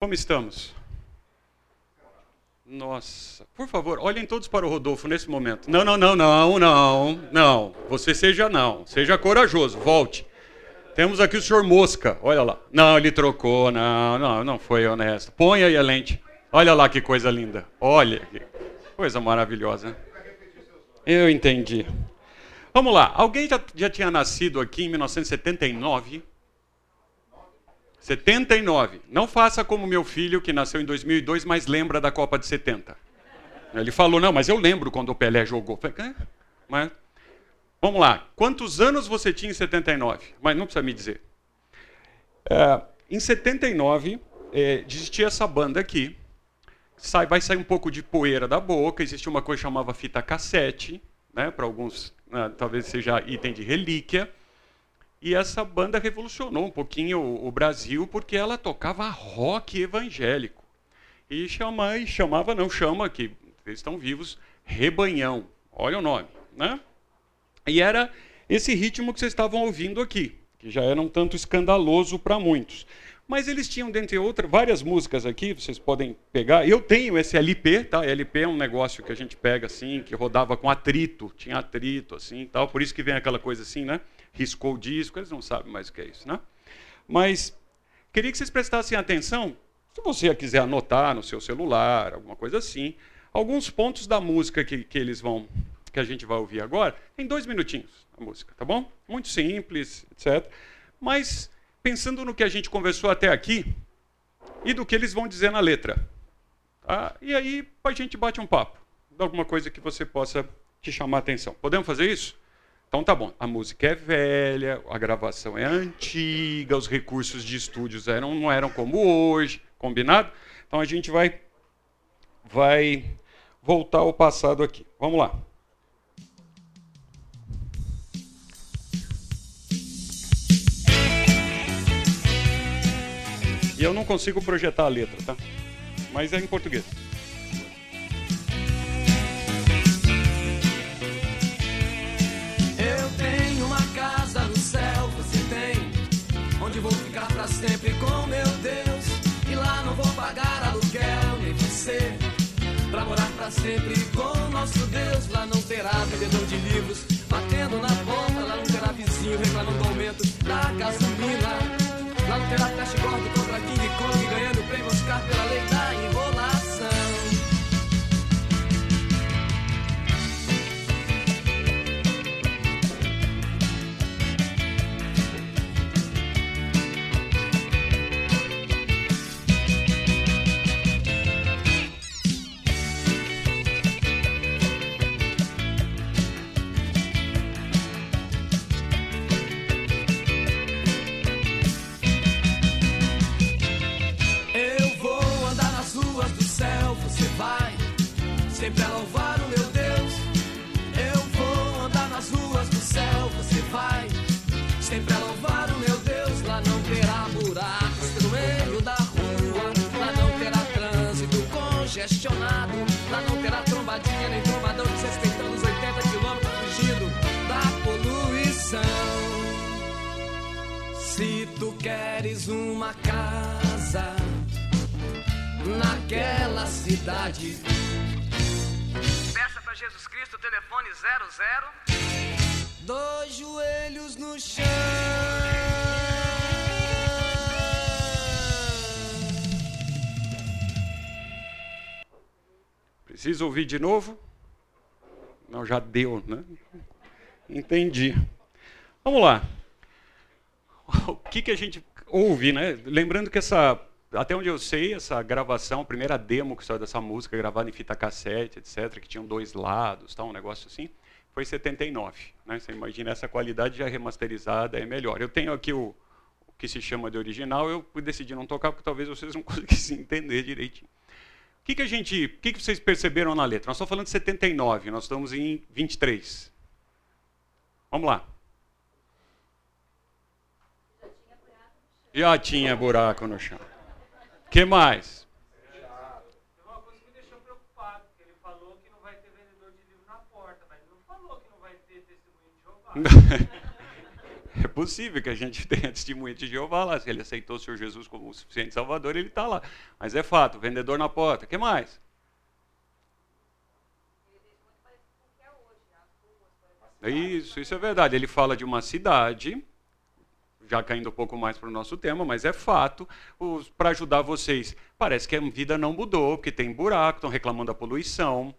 Como estamos? Nossa, por favor, olhem todos para o Rodolfo nesse momento. Não, não, não, não, não, não. Você seja não, seja corajoso, volte. Temos aqui o senhor Mosca, olha lá. Não, ele trocou, não, não, não foi honesto. Põe aí a lente. Olha lá que coisa linda. Olha, que coisa maravilhosa. Eu entendi. Vamos lá, alguém já, já tinha nascido aqui em 1979? 79. Não faça como meu filho, que nasceu em 2002, mas lembra da Copa de 70. Ele falou, não, mas eu lembro quando o Pelé jogou. Falei, mas, vamos lá, quantos anos você tinha em 79? Mas não precisa me dizer. É, em 79, é, existia essa banda aqui. Sai, vai sair um pouco de poeira da boca. Existia uma coisa que chamava fita cassete, né, para alguns, né, talvez seja item de relíquia. E essa banda revolucionou um pouquinho o, Brasil porque ela tocava rock evangélico. E chama, e chamava, não chama, que eles estão vivos, Rebanhão. Olha o nome, né? E era esse ritmo que vocês estavam ouvindo aqui, que já era um tanto escandaloso para muitos. Mas eles tinham, dentre outras, várias músicas aqui, vocês podem pegar. Eu tenho esse LP, tá? LP é um negócio que a gente pega assim, que rodava com atrito, tinha atrito assim, tal. Por isso que vem aquela coisa assim, né? Riscou o disco, eles não sabem mais o que é isso, né? Mas queria que vocês prestassem atenção, se você quiser anotar no seu celular, alguma coisa assim, alguns pontos da música que, que eles vão, que a gente vai ouvir agora, em dois minutinhos a música, tá bom? Muito simples, etc. Mas pensando no que a gente conversou até aqui e do que eles vão dizer na letra, tá? E aí a gente bate um papo, de alguma coisa que você possa te chamar a atenção. Podemos fazer isso? Então tá bom, a música é velha, a gravação é antiga, os recursos de estúdios eram, não eram como hoje, combinado? Então a gente vai, vai voltar ao passado aqui. Vamos lá. E eu não consigo projetar a letra, tá? Mas é em português. Sempre com meu Deus. E lá não vou pagar aluguel, nem você. Pra morar pra sempre com nosso Deus. Lá não terá vendedor de livros Precisa ouvir de novo? Não, já deu, né? Entendi. Vamos lá. O que, que a gente ouve, né? Lembrando que essa até onde eu sei, essa gravação, a primeira demo que saiu dessa música, gravada em fita cassete, etc., que tinham dois lados, tal, um negócio assim, foi 79. Né? Você imagina essa qualidade já remasterizada, é melhor. Eu tenho aqui o, o que se chama de original, eu decidi não tocar porque talvez vocês não conseguissem entender direitinho. O que, que a gente, o que, que vocês perceberam na letra? Nós estamos falando de 79, nós estamos em 23. Vamos lá. Já tinha buraco no chão que mais? Jeová. possível que a gente tenha testemunha de Jeová lá. Se ele aceitou o Senhor Jesus como o suficiente Salvador, ele está lá. Mas é fato, vendedor na porta. O que mais? Isso, isso é verdade. Ele fala de uma cidade, já caindo um pouco mais para o nosso tema, mas é fato, para ajudar vocês. Parece que a vida não mudou, porque tem buraco, estão reclamando da poluição,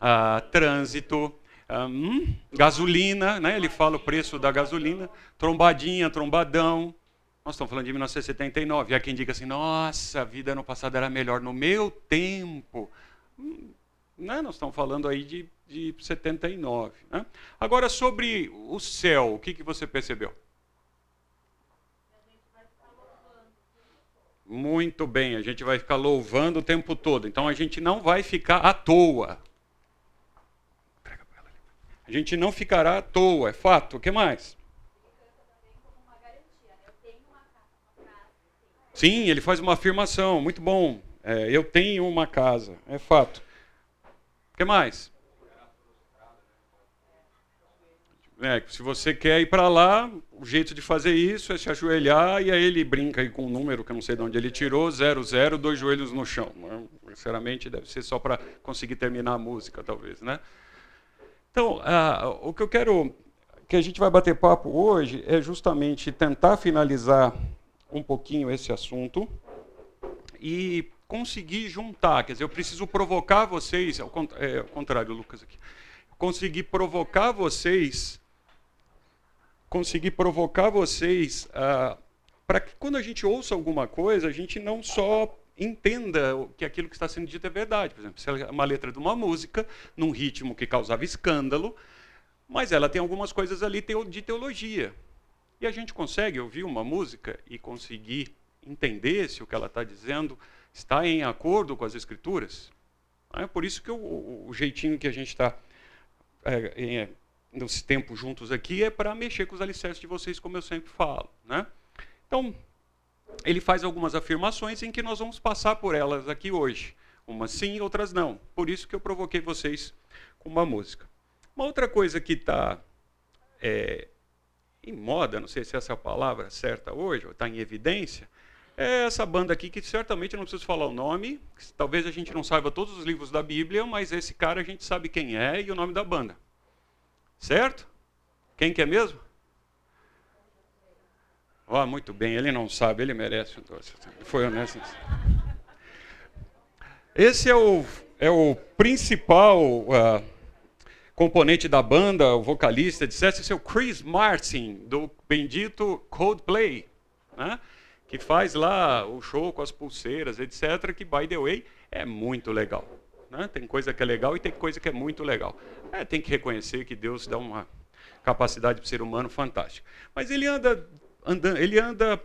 ah, trânsito, hum, gasolina, né? ele fala o preço da gasolina, trombadinha, trombadão. Nós estamos falando de 1979. E há quem diga assim: nossa, a vida no passado era melhor no meu tempo. Hum, né? Nós estamos falando aí de, de 79. Né? Agora, sobre o céu, o que, que você percebeu? Muito bem, a gente vai ficar louvando o tempo todo. Então a gente não vai ficar à toa. A gente não ficará à toa, é fato. O que mais? Sim, ele faz uma afirmação, muito bom. É, eu tenho uma casa, é fato. O que mais? É, se você quer ir para lá, o jeito de fazer isso é se ajoelhar e aí ele brinca aí com um número que eu não sei de onde ele tirou, zero, zero, dois joelhos no chão. Sinceramente, deve ser só para conseguir terminar a música, talvez, né? Então, ah, o que eu quero que a gente vai bater papo hoje é justamente tentar finalizar um pouquinho esse assunto e conseguir juntar, quer dizer, eu preciso provocar vocês, ao, é, ao contrário, Lucas aqui, conseguir provocar vocês, conseguir provocar vocês ah, para que quando a gente ouça alguma coisa, a gente não só entenda que aquilo que está sendo dito é verdade. Por exemplo, se é uma letra de uma música, num ritmo que causava escândalo, mas ela tem algumas coisas ali de teologia. E a gente consegue ouvir uma música e conseguir entender se o que ela está dizendo está em acordo com as escrituras. É por isso que o, o jeitinho que a gente está é, é, nos tempos juntos aqui é para mexer com os alicerces de vocês, como eu sempre falo. Né? Então, ele faz algumas afirmações em que nós vamos passar por elas aqui hoje. Umas sim, outras não. Por isso que eu provoquei vocês com uma música. Uma outra coisa que está é, em moda, não sei se essa é a palavra certa hoje, ou está em evidência, é essa banda aqui que certamente não preciso falar o nome, talvez a gente não saiba todos os livros da Bíblia, mas esse cara a gente sabe quem é e o nome da banda. Certo? Quem que é mesmo? Oh, muito bem, ele não sabe, ele merece. Foi honesto. Esse é o, é o principal uh, componente da banda, o vocalista, etc. Esse é o Chris Martin, do bendito Coldplay. Né? que faz lá o show com as pulseiras, etc., que, by the way, é muito legal. Né? Tem coisa que é legal e tem coisa que é muito legal. É, tem que reconhecer que Deus dá uma capacidade para o ser humano fantástica. Mas ele anda, anda, ele anda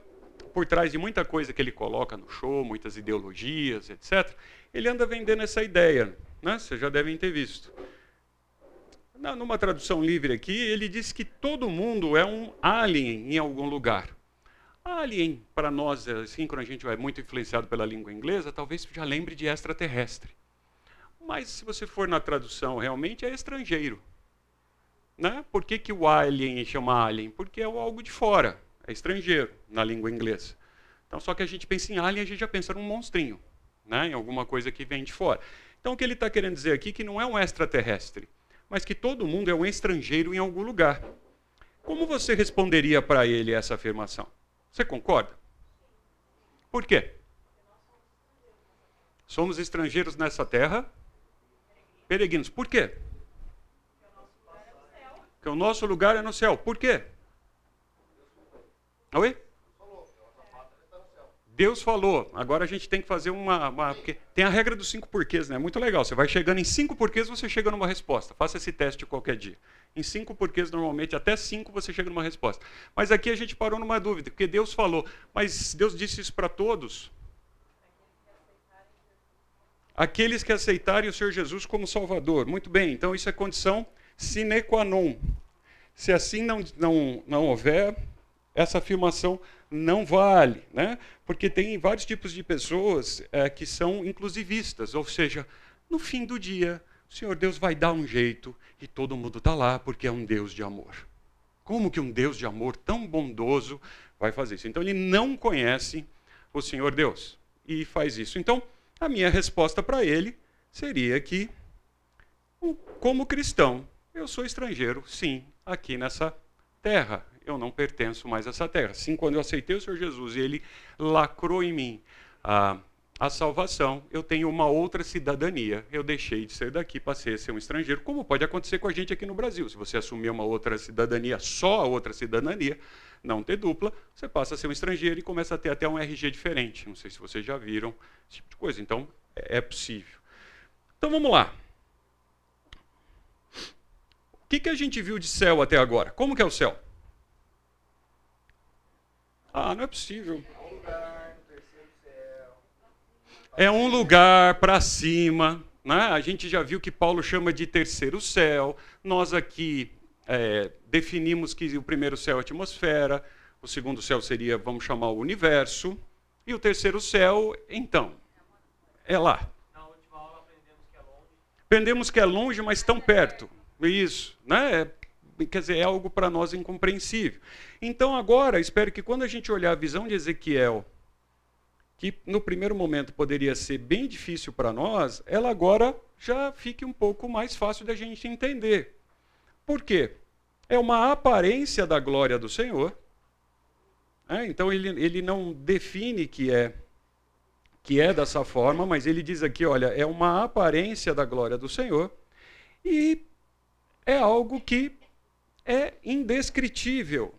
por trás de muita coisa que ele coloca no show, muitas ideologias, etc. Ele anda vendendo essa ideia, né? vocês já devem ter visto. Numa tradução livre aqui, ele diz que todo mundo é um alien em algum lugar. Alien, para nós, assim, quando a gente vai muito influenciado pela língua inglesa, talvez já lembre de extraterrestre. Mas se você for na tradução, realmente é estrangeiro. Né? Por que, que o alien chama alien? Porque é algo de fora, é estrangeiro na língua inglesa. Então, só que a gente pensa em alien, a gente já pensa num monstrinho, né? em alguma coisa que vem de fora. Então, o que ele está querendo dizer aqui é que não é um extraterrestre, mas que todo mundo é um estrangeiro em algum lugar. Como você responderia para ele essa afirmação? Você concorda? Por quê? Somos estrangeiros nessa terra, peregrinos. Por quê? Porque o nosso lugar é no céu. Por quê? Oi? Deus falou. Agora a gente tem que fazer uma, uma. tem a regra dos cinco porquês, né? Muito legal. Você vai chegando em cinco porquês, você chega numa resposta. Faça esse teste qualquer dia. Em cinco porquês, normalmente, até cinco você chega numa resposta. Mas aqui a gente parou numa dúvida, porque Deus falou. Mas Deus disse isso para todos? Aqueles que aceitarem o Senhor Jesus como Salvador. Muito bem, então isso é condição sine qua non. Se assim não, não, não houver, essa afirmação não vale, né? porque tem vários tipos de pessoas é, que são inclusivistas, ou seja, no fim do dia, o Senhor Deus vai dar um jeito e todo mundo está lá porque é um Deus de amor. Como que um Deus de amor tão bondoso vai fazer isso? Então ele não conhece o Senhor Deus e faz isso. Então, a minha resposta para ele seria que, como cristão, eu sou estrangeiro, sim, aqui nessa terra. Eu não pertenço mais a essa terra. Sim, quando eu aceitei o Senhor Jesus e ele lacrou em mim a, a salvação, eu tenho uma outra cidadania. Eu deixei de ser daqui, passei a ser um estrangeiro, como pode acontecer com a gente aqui no Brasil. Se você assumir uma outra cidadania, só a outra cidadania, não ter dupla, você passa a ser um estrangeiro e começa a ter até um RG diferente. Não sei se vocês já viram esse tipo de coisa. Então, é, é possível. Então vamos lá. O que, que a gente viu de céu até agora? Como que é o céu? Ah, não é possível. É um lugar para cima. Né? A gente já viu que Paulo chama de terceiro céu. Nós aqui é, definimos que o primeiro céu é a atmosfera, o segundo céu seria, vamos chamar, o universo, e o terceiro céu, então, é lá. Na última aula aprendemos que é longe. Aprendemos que é longe, mas tão perto. Isso, né? Quer dizer, é algo para nós incompreensível. Então, agora, espero que quando a gente olhar a visão de Ezequiel, que no primeiro momento poderia ser bem difícil para nós, ela agora já fique um pouco mais fácil da gente entender. Por quê? É uma aparência da glória do Senhor. É, então ele, ele não define que é que é dessa forma, mas ele diz aqui, olha, é uma aparência da glória do Senhor e é algo que é indescritível.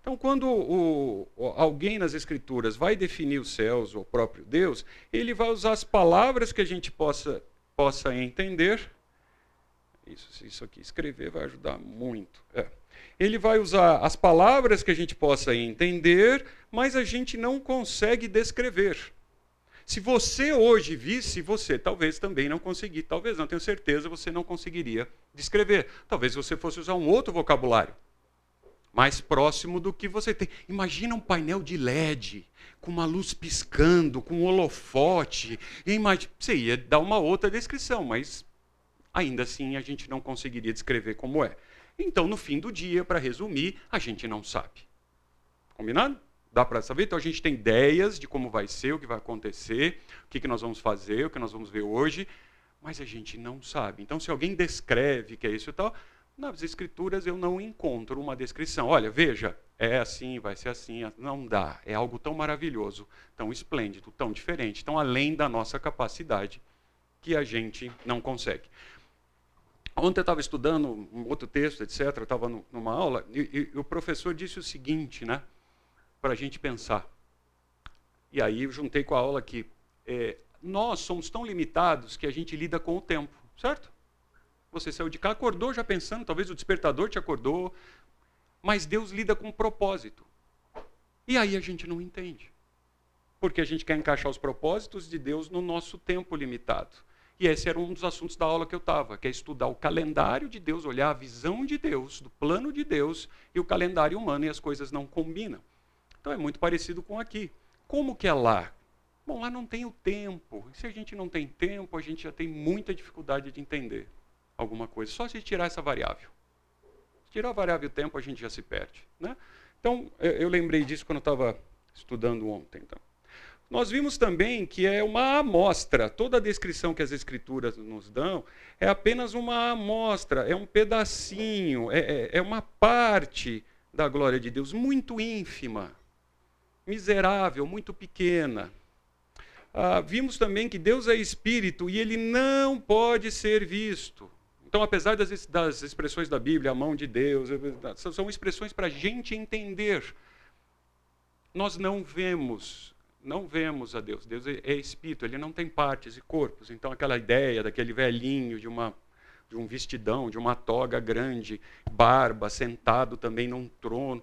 Então, quando o, alguém nas Escrituras vai definir os céus, o próprio Deus, ele vai usar as palavras que a gente possa, possa entender isso, isso aqui, escrever vai ajudar muito. É. Ele vai usar as palavras que a gente possa entender, mas a gente não consegue descrever. Se você hoje visse, você talvez também não conseguir, talvez não, tenho certeza, você não conseguiria descrever. Talvez você fosse usar um outro vocabulário, mais próximo do que você tem. Imagina um painel de LED, com uma luz piscando, com um holofote. Imagina, você ia dar uma outra descrição, mas ainda assim a gente não conseguiria descrever como é. Então, no fim do dia, para resumir, a gente não sabe. Combinado? Dá para saber? Então a gente tem ideias de como vai ser, o que vai acontecer, o que, que nós vamos fazer, o que nós vamos ver hoje, mas a gente não sabe. Então, se alguém descreve que é isso e tal, nas escrituras eu não encontro uma descrição. Olha, veja, é assim, vai ser assim. Não dá. É algo tão maravilhoso, tão esplêndido, tão diferente, tão além da nossa capacidade que a gente não consegue. Ontem eu estava estudando um outro texto, etc. Eu estava numa aula e, e, o professor disse o seguinte, né? Para a gente pensar. E aí eu juntei com a aula que é, nós somos tão limitados que a gente lida com o tempo, certo? Você saiu de cá, acordou já pensando, talvez o despertador te acordou, mas Deus lida com propósito. E aí a gente não entende. Porque a gente quer encaixar os propósitos de Deus no nosso tempo limitado. E esse era um dos assuntos da aula que eu estava, que é estudar o calendário de Deus, olhar a visão de Deus, do plano de Deus e o calendário humano, e as coisas não combinam. Então é muito parecido com aqui. Como que é lá? Bom, lá não tem o tempo. E se a gente não tem tempo, a gente já tem muita dificuldade de entender alguma coisa. Só se tirar essa variável. Se tirar a variável tempo, a gente já se perde. Né? Então, eu lembrei disso quando eu estava estudando ontem. Então. Nós vimos também que é uma amostra, toda a descrição que as Escrituras nos dão é apenas uma amostra, é um pedacinho, é, é, é uma parte da glória de Deus, muito ínfima, miserável, muito pequena. Ah, vimos também que Deus é espírito e ele não pode ser visto. Então, apesar das, das expressões da Bíblia, a mão de Deus, são expressões para a gente entender. Nós não vemos não vemos a Deus. Deus é, é espírito, ele não tem partes e corpos. Então aquela ideia daquele velhinho de uma de um vestidão, de uma toga grande, barba, sentado também num trono,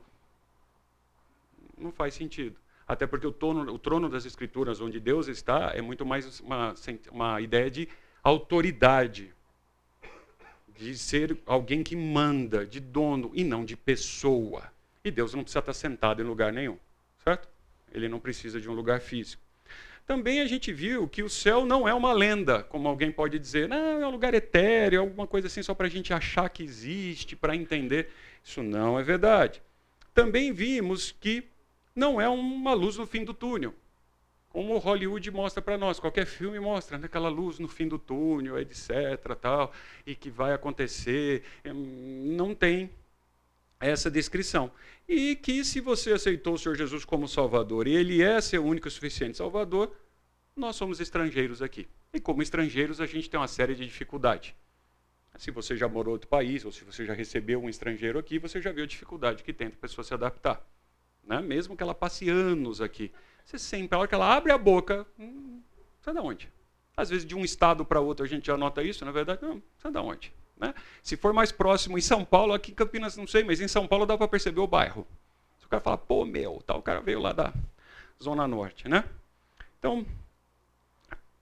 não faz sentido. Até porque o trono, o trono das escrituras, onde Deus está, é muito mais uma, uma ideia de autoridade, de ser alguém que manda, de dono, e não de pessoa. E Deus não precisa estar sentado em lugar nenhum, certo? ele não precisa de um lugar físico. Também a gente viu que o céu não é uma lenda, como alguém pode dizer, não, é um lugar etéreo, é alguma coisa assim só para a gente achar que existe, para entender. Isso não é verdade. Também vimos que não é uma luz no fim do túnel. Como Hollywood mostra para nós, qualquer filme mostra né, aquela luz no fim do túnel, etc. Tal, e que vai acontecer. Não tem essa descrição. E que se você aceitou o Senhor Jesus como Salvador e Ele é seu único e suficiente Salvador, nós somos estrangeiros aqui. E como estrangeiros, a gente tem uma série de dificuldades. Se você já morou em outro país, ou se você já recebeu um estrangeiro aqui, você já viu a dificuldade que tem para a pessoa se adaptar. Né? Mesmo que ela passe anos aqui. Você sempre, a hora que ela abre a boca, hum, sabe de onde? Às vezes, de um estado para outro, a gente já nota isso, na verdade, não, sabe de onde? Né? Se for mais próximo em São Paulo, aqui em Campinas não sei, mas em São Paulo dá para perceber o bairro. Se o cara fala, pô, meu, tal, o cara veio lá da Zona Norte. Né? Então,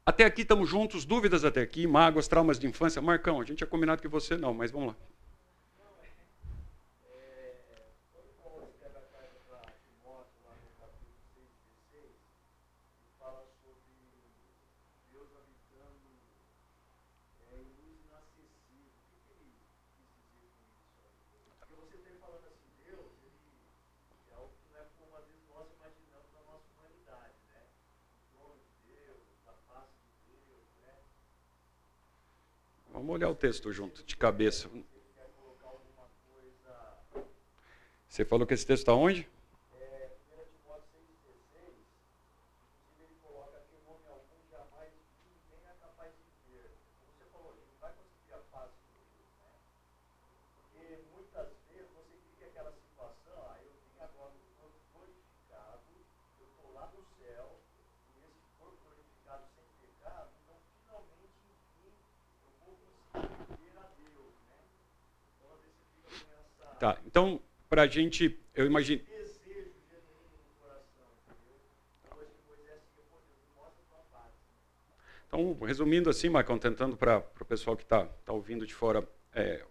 até aqui estamos juntos, dúvidas até aqui, mágoas, traumas de infância. Marcão, a gente tinha combinado que você não, mas vamos lá. Vamos olhar o texto junto, de cabeça. Você falou que esse texto está onde? Tá, então, para a gente, eu imagino. Então, resumindo assim, Marcão, tentando para o pessoal que está tá ouvindo de fora é,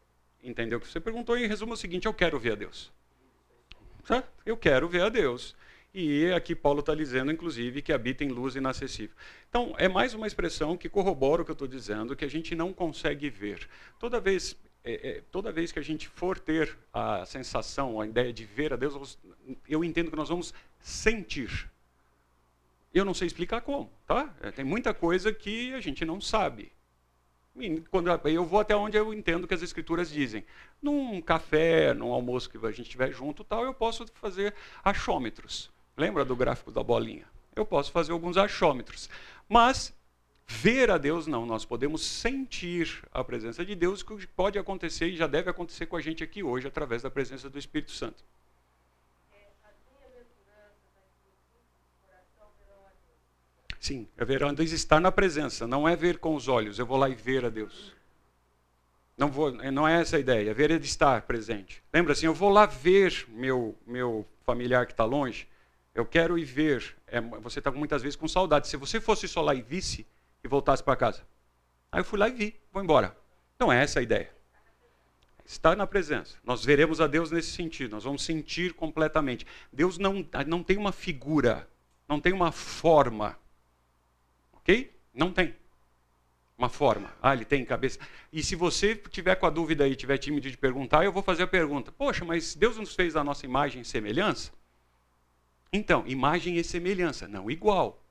entender o que você perguntou, em resumo é o seguinte: eu quero ver a Deus. Eu quero ver a Deus. E aqui Paulo está dizendo, inclusive, que habita em luz inacessível. Então, é mais uma expressão que corrobora o que eu estou dizendo, que a gente não consegue ver. Toda vez, é, é, toda vez que a gente for ter a sensação, a ideia de ver a Deus, eu entendo que nós vamos sentir. Eu não sei explicar como, tá? É, tem muita coisa que a gente não sabe. E quando eu vou até onde eu entendo que as escrituras dizem. Num café, num almoço que a gente estiver junto, tal, eu posso fazer achômetros. Lembra do gráfico da bolinha? Eu posso fazer alguns achômetros. Mas Ver a Deus, não. Nós podemos sentir a presença de Deus, que pode acontecer e já deve acontecer com a gente aqui hoje, através da presença do Espírito Santo. Sim, é ver a Deus estar na presença, não é ver com os olhos, eu vou lá e ver a Deus. Não, vou, não é essa a ideia, ver é estar presente. Lembra assim, eu vou lá ver meu, meu familiar que está longe, eu quero ir ver. É, você está muitas vezes com saudade. Se você fosse só lá e visse, e voltasse para casa. Aí eu fui lá e vi, vou embora. Não é essa a ideia. Estar na presença. Nós veremos a Deus nesse sentido, nós vamos sentir completamente. Deus não, não tem uma figura, não tem uma forma. Ok? Não tem uma forma. Ah, ele tem cabeça. E se você tiver com a dúvida e tiver tímido de perguntar, eu vou fazer a pergunta: Poxa, mas Deus nos fez a nossa imagem e semelhança? Então, imagem e semelhança, não igual.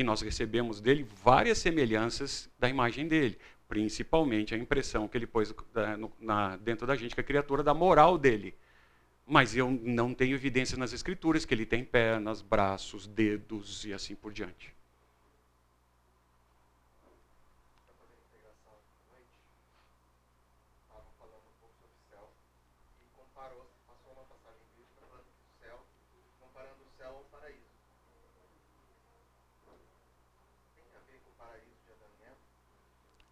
E nós recebemos dele várias semelhanças da imagem dele, principalmente a impressão que ele pôs na, dentro da gente, que é a criatura da moral dele. Mas eu não tenho evidência nas escrituras que ele tem pernas, braços, dedos e assim por diante.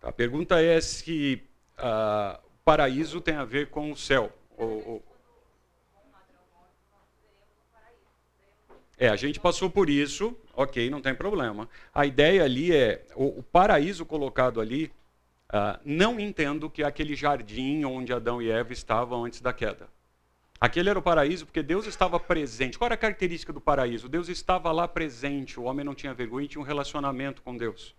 A pergunta é se uh, paraíso tem a ver com o céu. É, a gente passou por isso, ok, não tem problema. A ideia ali é, o, o paraíso colocado ali, uh, não entendo que é aquele jardim onde Adão e Eva estavam antes da queda. Aquele era o paraíso porque Deus estava presente. Qual era a característica do paraíso? Deus estava lá presente, o homem não tinha vergonha e tinha um relacionamento com Deus.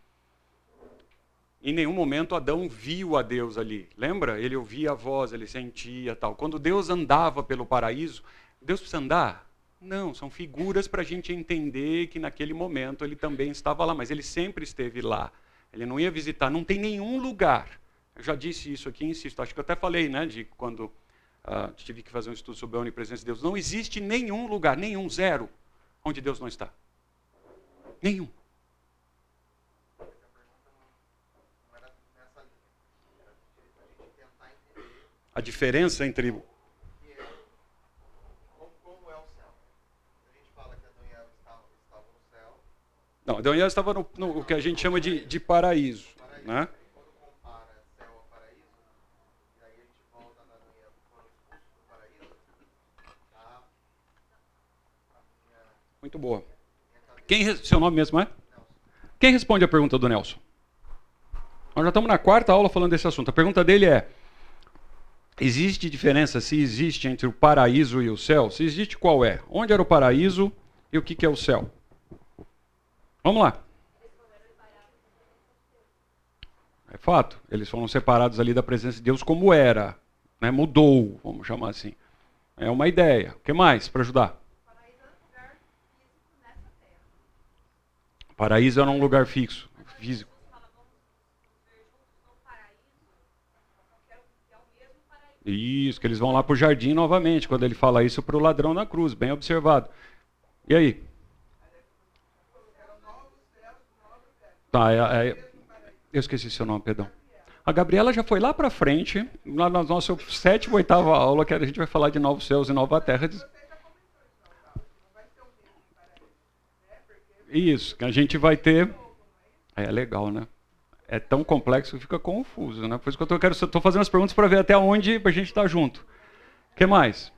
Em nenhum momento Adão viu a Deus ali. Lembra? Ele ouvia a voz, ele sentia tal. Quando Deus andava pelo paraíso, Deus precisa andar? Não, são figuras para a gente entender que naquele momento ele também estava lá, mas ele sempre esteve lá. Ele não ia visitar, não tem nenhum lugar. Eu já disse isso aqui, insisto, acho que eu até falei, né, de quando uh, tive que fazer um estudo sobre a onipresença de Deus. Não existe nenhum lugar, nenhum, zero, onde Deus não está. Nenhum. A diferença entre Não, Adão e Eva estavam no, no, que a gente chama de, de paraíso. paraíso. Né? Muito boa. Quem, seu nome mesmo é? Quem responde a pergunta do Nelson? Nós já estamos na quarta aula falando desse assunto. A pergunta dele é: existe diferença se existe entre o paraíso e o céu? Se existe, qual é? Onde era o paraíso e o que, que é o céu? Vamos lá. É fato. Eles foram separados ali da presença de Deus como era. Né? Mudou, vamos chamar assim. É uma ideia. O que mais para ajudar? Paraíso era um lugar fixo, físico. Isso, que eles vão lá para o jardim novamente, quando ele fala isso para o ladrão na cruz, bem observado. E aí? Tá, é, é, eu esqueci seu nome, perdão. A Gabriela já foi lá para frente, lá na nossa sétima, oitava aula, que a gente vai falar de novos céus e nova terra. Isso, que a gente vai ter. É legal, né? É tão complexo que fica confuso, né? Por isso que eu estou fazendo as perguntas para ver até onde a gente está junto. O que mais?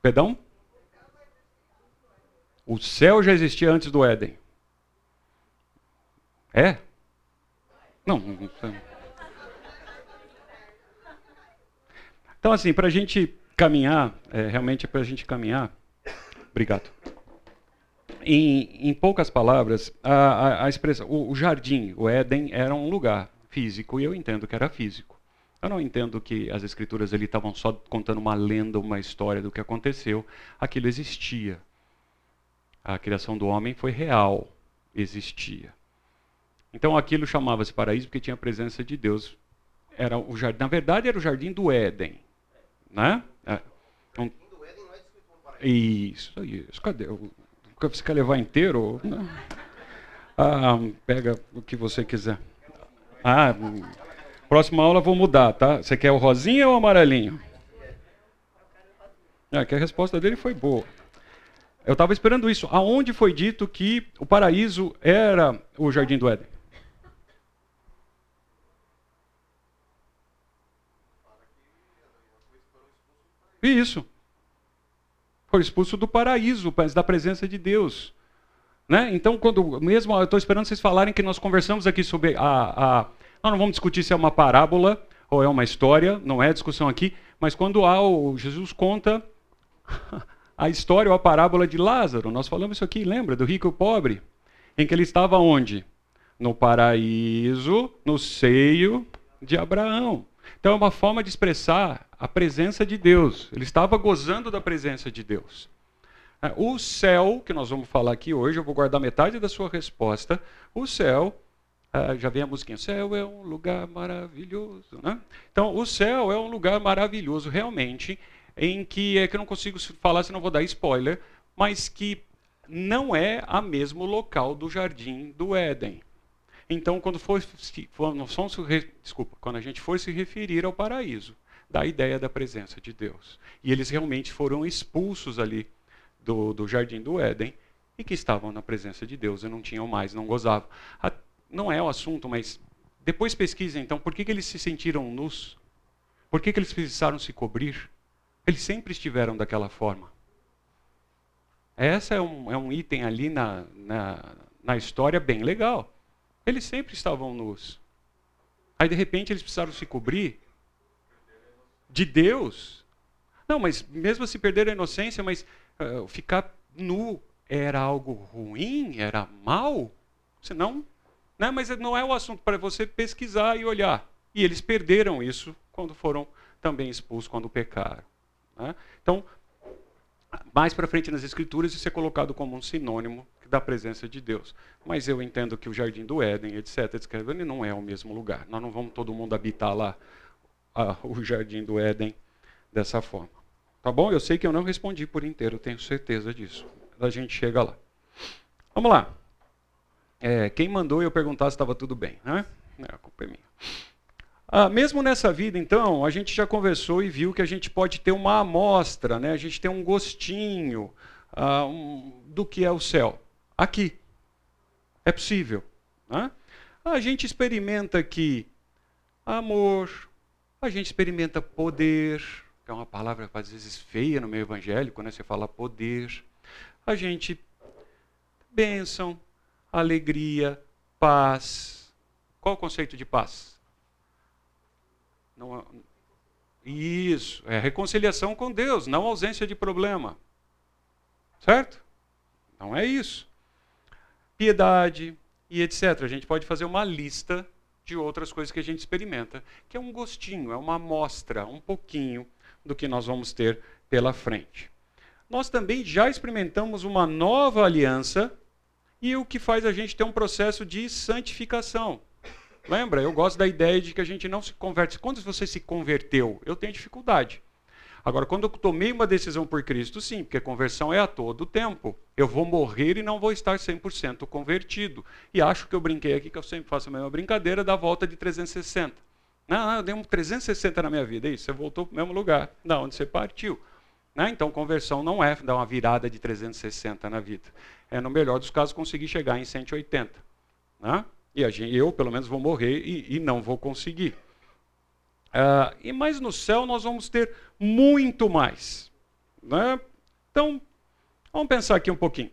Perdão? O céu já existia antes do Éden. É? Não. Então, assim, para a gente caminhar, é, realmente para a gente caminhar, obrigado. Em, em poucas palavras, a, a, a expressão, o, o, jardim, o Éden, era um lugar físico e eu entendo que era físico. Eu não entendo que as escrituras ali estavam só contando uma lenda, uma história do que aconteceu. Aquilo existia a criação do homem foi real, existia. Então aquilo chamava-se paraíso porque tinha a presença de Deus. Era o jardim, na verdade era o jardim do Éden, né? É. Um, isso, isso. Cadê? Você quer levar inteiro? Ah, pega o que você quiser. Ah, próxima aula vou mudar, tá? Você quer o rosinha ou o amarelinho? É, que a resposta dele foi boa. Eu estava esperando isso. Aonde foi dito que o paraíso era o jardim do Éden? Isso. Foi expulso do paraíso, da presença de Deus. Né? Então, quando mesmo eu estou esperando vocês falarem que nós conversamos aqui sobre a, a. Nós não vamos discutir se é uma parábola ou é uma história, não é discussão aqui, mas quando há o, Jesus conta a história ou a parábola de Lázaro. Nós falamos isso aqui, lembra? Do rico e pobre. Em que ele estava onde? No paraíso, no seio de Abraão. Então é uma forma de expressar a presença de Deus. Ele estava gozando da presença de Deus. É, o céu, que nós vamos falar aqui hoje, eu vou guardar metade da sua resposta. O céu, é, já vem a musiquinha, o céu é um lugar maravilhoso. Né? Então, o céu é um lugar maravilhoso, realmente, em que é que eu não consigo falar, senão vou dar spoiler, mas que não é a mesmo local do jardim do Éden. Então, quando for, desculpa, quando a gente for se referir ao paraíso, dá a ideia da presença de Deus. E eles realmente foram expulsos ali do, do jardim do Éden e que estavam na presença de Deus e não tinham mais, não gozavam. não é o assunto, mas depois pesquisem então por que, que eles se sentiram nus, por que, que eles precisaram se cobrir. Eles sempre estiveram daquela forma. Essa é um, é um item ali na, na, na história bem legal. Eles sempre estavam nus. Aí de repente eles precisaram se cobrir de Deus. Não, mas mesmo se perder a inocência, mas uh, ficar nu era algo ruim, era mal? Senão, né? mas não é o assunto para você pesquisar e olhar. E eles perderam isso quando foram também expulsos, quando pecaram. Né? Então, mais para frente nas Escrituras, isso é colocado como um sinônimo da presença de Deus. Mas eu entendo que o Jardim do Éden, etc., etc., não é o mesmo lugar. Nós não vamos todo mundo habitar lá ah, o Jardim do Éden dessa forma. Tá bom? Eu sei que eu não respondi por inteiro, tenho certeza disso. A gente chega lá. Vamos lá. É, quem mandou eu perguntar se estava tudo bem, né? É, a culpa é minha. Ah, mesmo nessa vida, então, a gente já conversou e viu que a gente pode ter uma amostra, né? a gente tem um gostinho ah, um, do que é o céu. Aqui. É possível. Né? A gente experimenta aqui amor, a gente experimenta poder, que é uma palavra às vezes feia no meio evangélico, né? você fala poder. A gente, bênção, alegria, paz. Qual o conceito de paz? Não, isso, é reconciliação com Deus, não ausência de problema. Certo? Não é isso. Piedade e etc. A gente pode fazer uma lista de outras coisas que a gente experimenta, que é um gostinho, é uma amostra, um pouquinho do que nós vamos ter pela frente. Nós também já experimentamos uma nova aliança e o que faz a gente ter um processo de santificação. Lembra? Eu gosto da ideia de que a gente não se converte. Quando você se converteu? Eu tenho dificuldade. Agora, quando eu tomei uma decisão por Cristo, sim, porque conversão é a todo tempo. Eu vou morrer e não vou estar 100% convertido. E acho que eu brinquei aqui, que eu sempre faço a mesma brincadeira, da volta de 360. Não, não eu dei um 360 na minha vida. É isso, você voltou para o mesmo lugar, da onde você partiu. Né? Então, conversão não é dar uma virada de 360 na vida. É, no melhor dos casos, conseguir chegar em 180. Né? E gente, eu, pelo menos, vou morrer e, e não vou conseguir. Uh, e mais no céu nós vamos ter muito mais. Né? Então, vamos pensar aqui um pouquinho.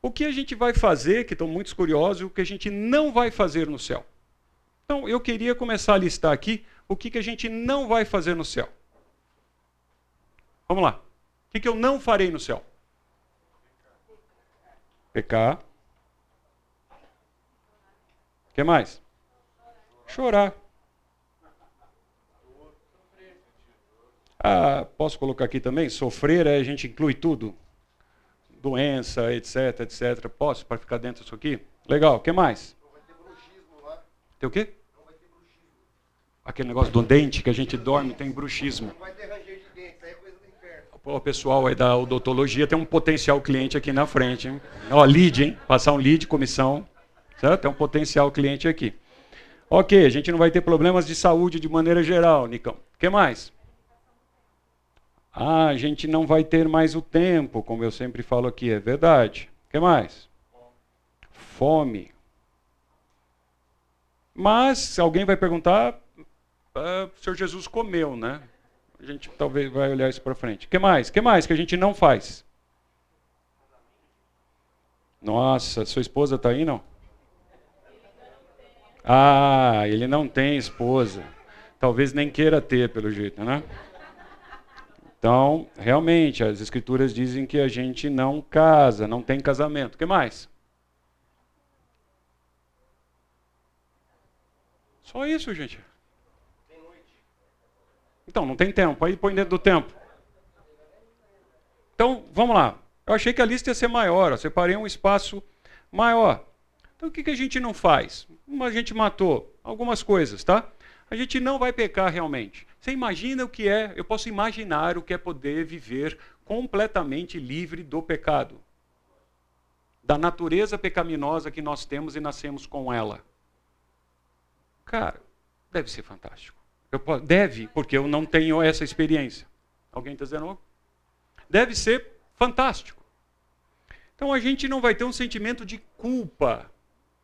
O que a gente vai fazer, que estão muitos curiosos, o que a gente não vai fazer no céu. Então, eu queria começar a listar aqui o que, que a gente não vai fazer no céu. Vamos lá. O que, que eu não farei no céu? Pecar. O que mais? Chorar. Ah, posso colocar aqui também? Sofrer, a gente inclui tudo. Doença, etc, etc. Posso, para ficar dentro disso aqui? Legal, o que mais? Tem o quê? Aquele negócio do dente que a gente dorme, tem bruxismo. O pessoal aí da odontologia tem um potencial cliente aqui na frente. Hein? Ó, lead, hein? Passar um lead, comissão. Certo? É um potencial cliente aqui. Ok, a gente não vai ter problemas de saúde de maneira geral, Nicão. O que mais? Ah, a gente não vai ter mais o tempo, como eu sempre falo aqui, é verdade. O que mais? Fome. Mas alguém vai perguntar, ah, o Senhor Jesus comeu, né? A gente talvez vai olhar isso para frente. O que mais? O que mais que a gente não faz? Nossa, sua esposa está aí, não? Ah, ele não tem esposa. Talvez nem queira ter, pelo jeito, né? Então, realmente, as escrituras dizem que a gente não casa, não tem casamento. O que mais? Só isso, gente. Então, não tem tempo. Aí põe dentro do tempo. Então, vamos lá. Eu achei que a lista ia ser maior. Eu separei um espaço maior. Então, o que, que a gente não faz? a gente matou algumas coisas, tá? A gente não vai pecar realmente. Você imagina o que é, eu posso imaginar o que é poder viver completamente livre do pecado. Da natureza pecaminosa que nós temos e nascemos com ela. Cara, deve ser fantástico. Eu, deve, porque eu não tenho essa experiência. Alguém está dizendo? Deve ser fantástico. Então a gente não vai ter um sentimento de culpa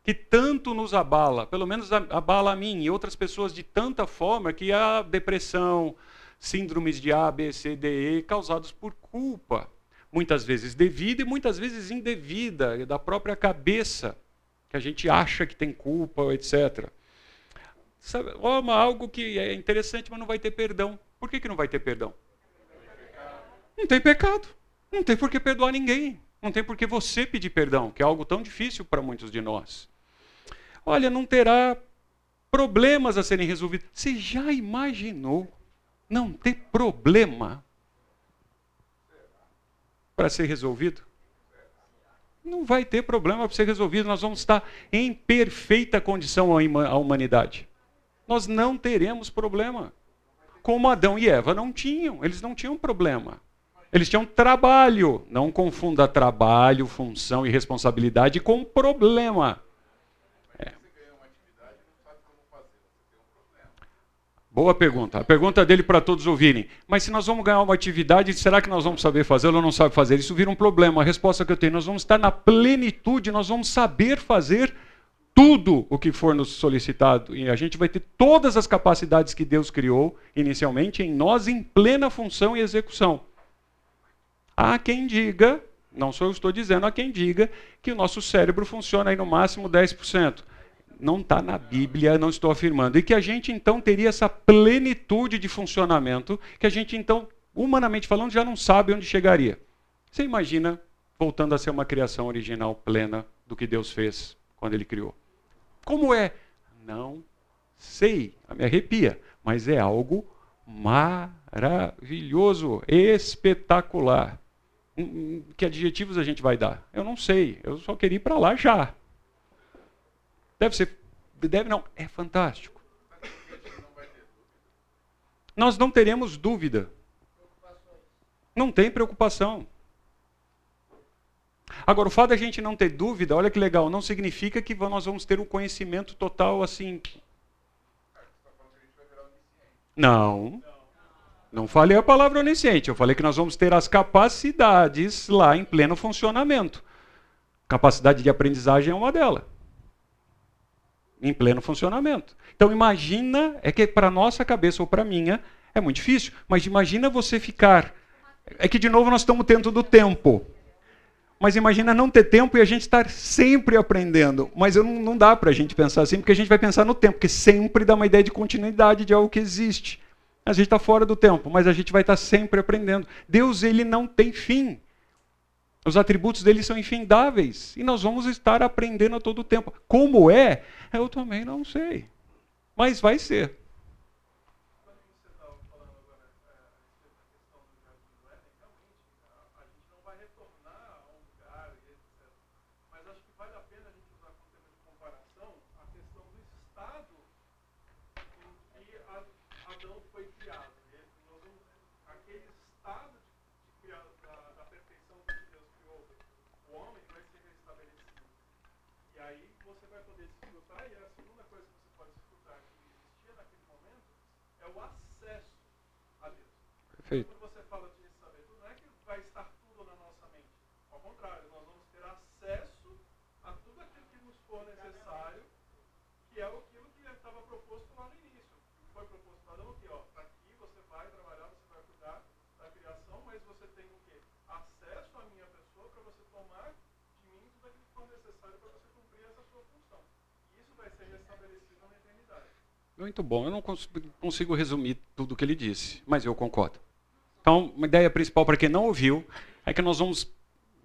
que tanto nos abala, pelo menos abala a mim e outras pessoas de tanta forma que a depressão, síndromes de A, B, C, D, E, causados por culpa, muitas vezes devida e muitas vezes indevida, da própria cabeça, que a gente acha que tem culpa, etc. Sabe, algo que é interessante, mas não vai ter perdão. Por que, que não vai ter perdão? Não tem pecado. Não tem por que perdoar ninguém. Não tem por que você pedir perdão, que é algo tão difícil para muitos de nós. Olha, não terá problemas a serem resolvidos. Você já imaginou não ter problema para ser resolvido? Não vai ter problema para ser resolvido. Nós vamos estar em perfeita condição a humanidade. Nós não teremos problema. Como Adão e Eva não tinham, eles não tinham problema. Eles tinham trabalho. Não confunda trabalho, função e responsabilidade com problema. Boa pergunta. A pergunta dele para todos ouvirem. Mas se nós vamos ganhar uma atividade, será que nós vamos saber fazer ou não sabe fazer? Isso vira um problema. A resposta que eu tenho, nós vamos estar na plenitude, nós vamos saber fazer tudo o que for nos solicitado. E a gente vai ter todas as capacidades que Deus criou inicialmente em nós em plena função e execução. Há quem diga, não sou eu estou dizendo, há quem diga que o nosso cérebro funciona aí no máximo 10% não está na Bíblia, não estou afirmando. E que a gente então teria essa plenitude de funcionamento, que a gente então, humanamente falando, já não sabe onde chegaria. Você imagina voltando a ser uma criação original plena do que Deus fez quando Ele criou? Como é? Não sei, me arrepia, mas é algo maravilhoso, espetacular. Que adjetivos a gente vai dar? Eu não sei, eu só queria ir para lá já. Deve ser. Deve não, é fantástico. Nós não teremos dúvida. Não tem preocupação. Agora, o fato da gente não ter dúvida, olha que legal, não significa que nós vamos ter um conhecimento total assim. Não. Não falei a palavra onisciente. Eu falei que nós vamos ter as capacidades lá em pleno funcionamento. Capacidade de aprendizagem é uma delas em pleno funcionamento. Então imagina, é que para nossa cabeça ou para minha é muito difícil, mas imagina você ficar é que de novo nós estamos dentro do tempo. Mas imagina não ter tempo e a gente estar sempre aprendendo. Mas não, não dá para a gente pensar assim, porque a gente vai pensar no tempo, porque sempre dá uma ideia de continuidade de algo que existe. A gente está fora do tempo, mas a gente vai estar sempre aprendendo. Deus, ele não tem fim. Os atributos dele são infindáveis e nós vamos estar aprendendo a todo tempo. Como é? Eu também não sei. Mas vai ser. Perfeito. Quando você fala de saber tudo, não é que vai estar tudo na nossa mente. Ao contrário, nós vamos ter acesso a tudo aquilo que nos for necessário, é aquilo que estava proposto lá no início. Foi proposto para Adão, que ó, tá aqui você vai trabalhar, você vai cuidar da criação, mas você tem o quê? Acesso à minha pessoa para você tomar de mim tudo aquilo que for necessário para você cumprir essa sua função. E isso vai ser estabelecido na eternidade. Muito bom. Eu não consigo resumir tudo o que ele disse, mas eu concordo. Então, uma ideia principal para quem não ouviu é que nós vamos.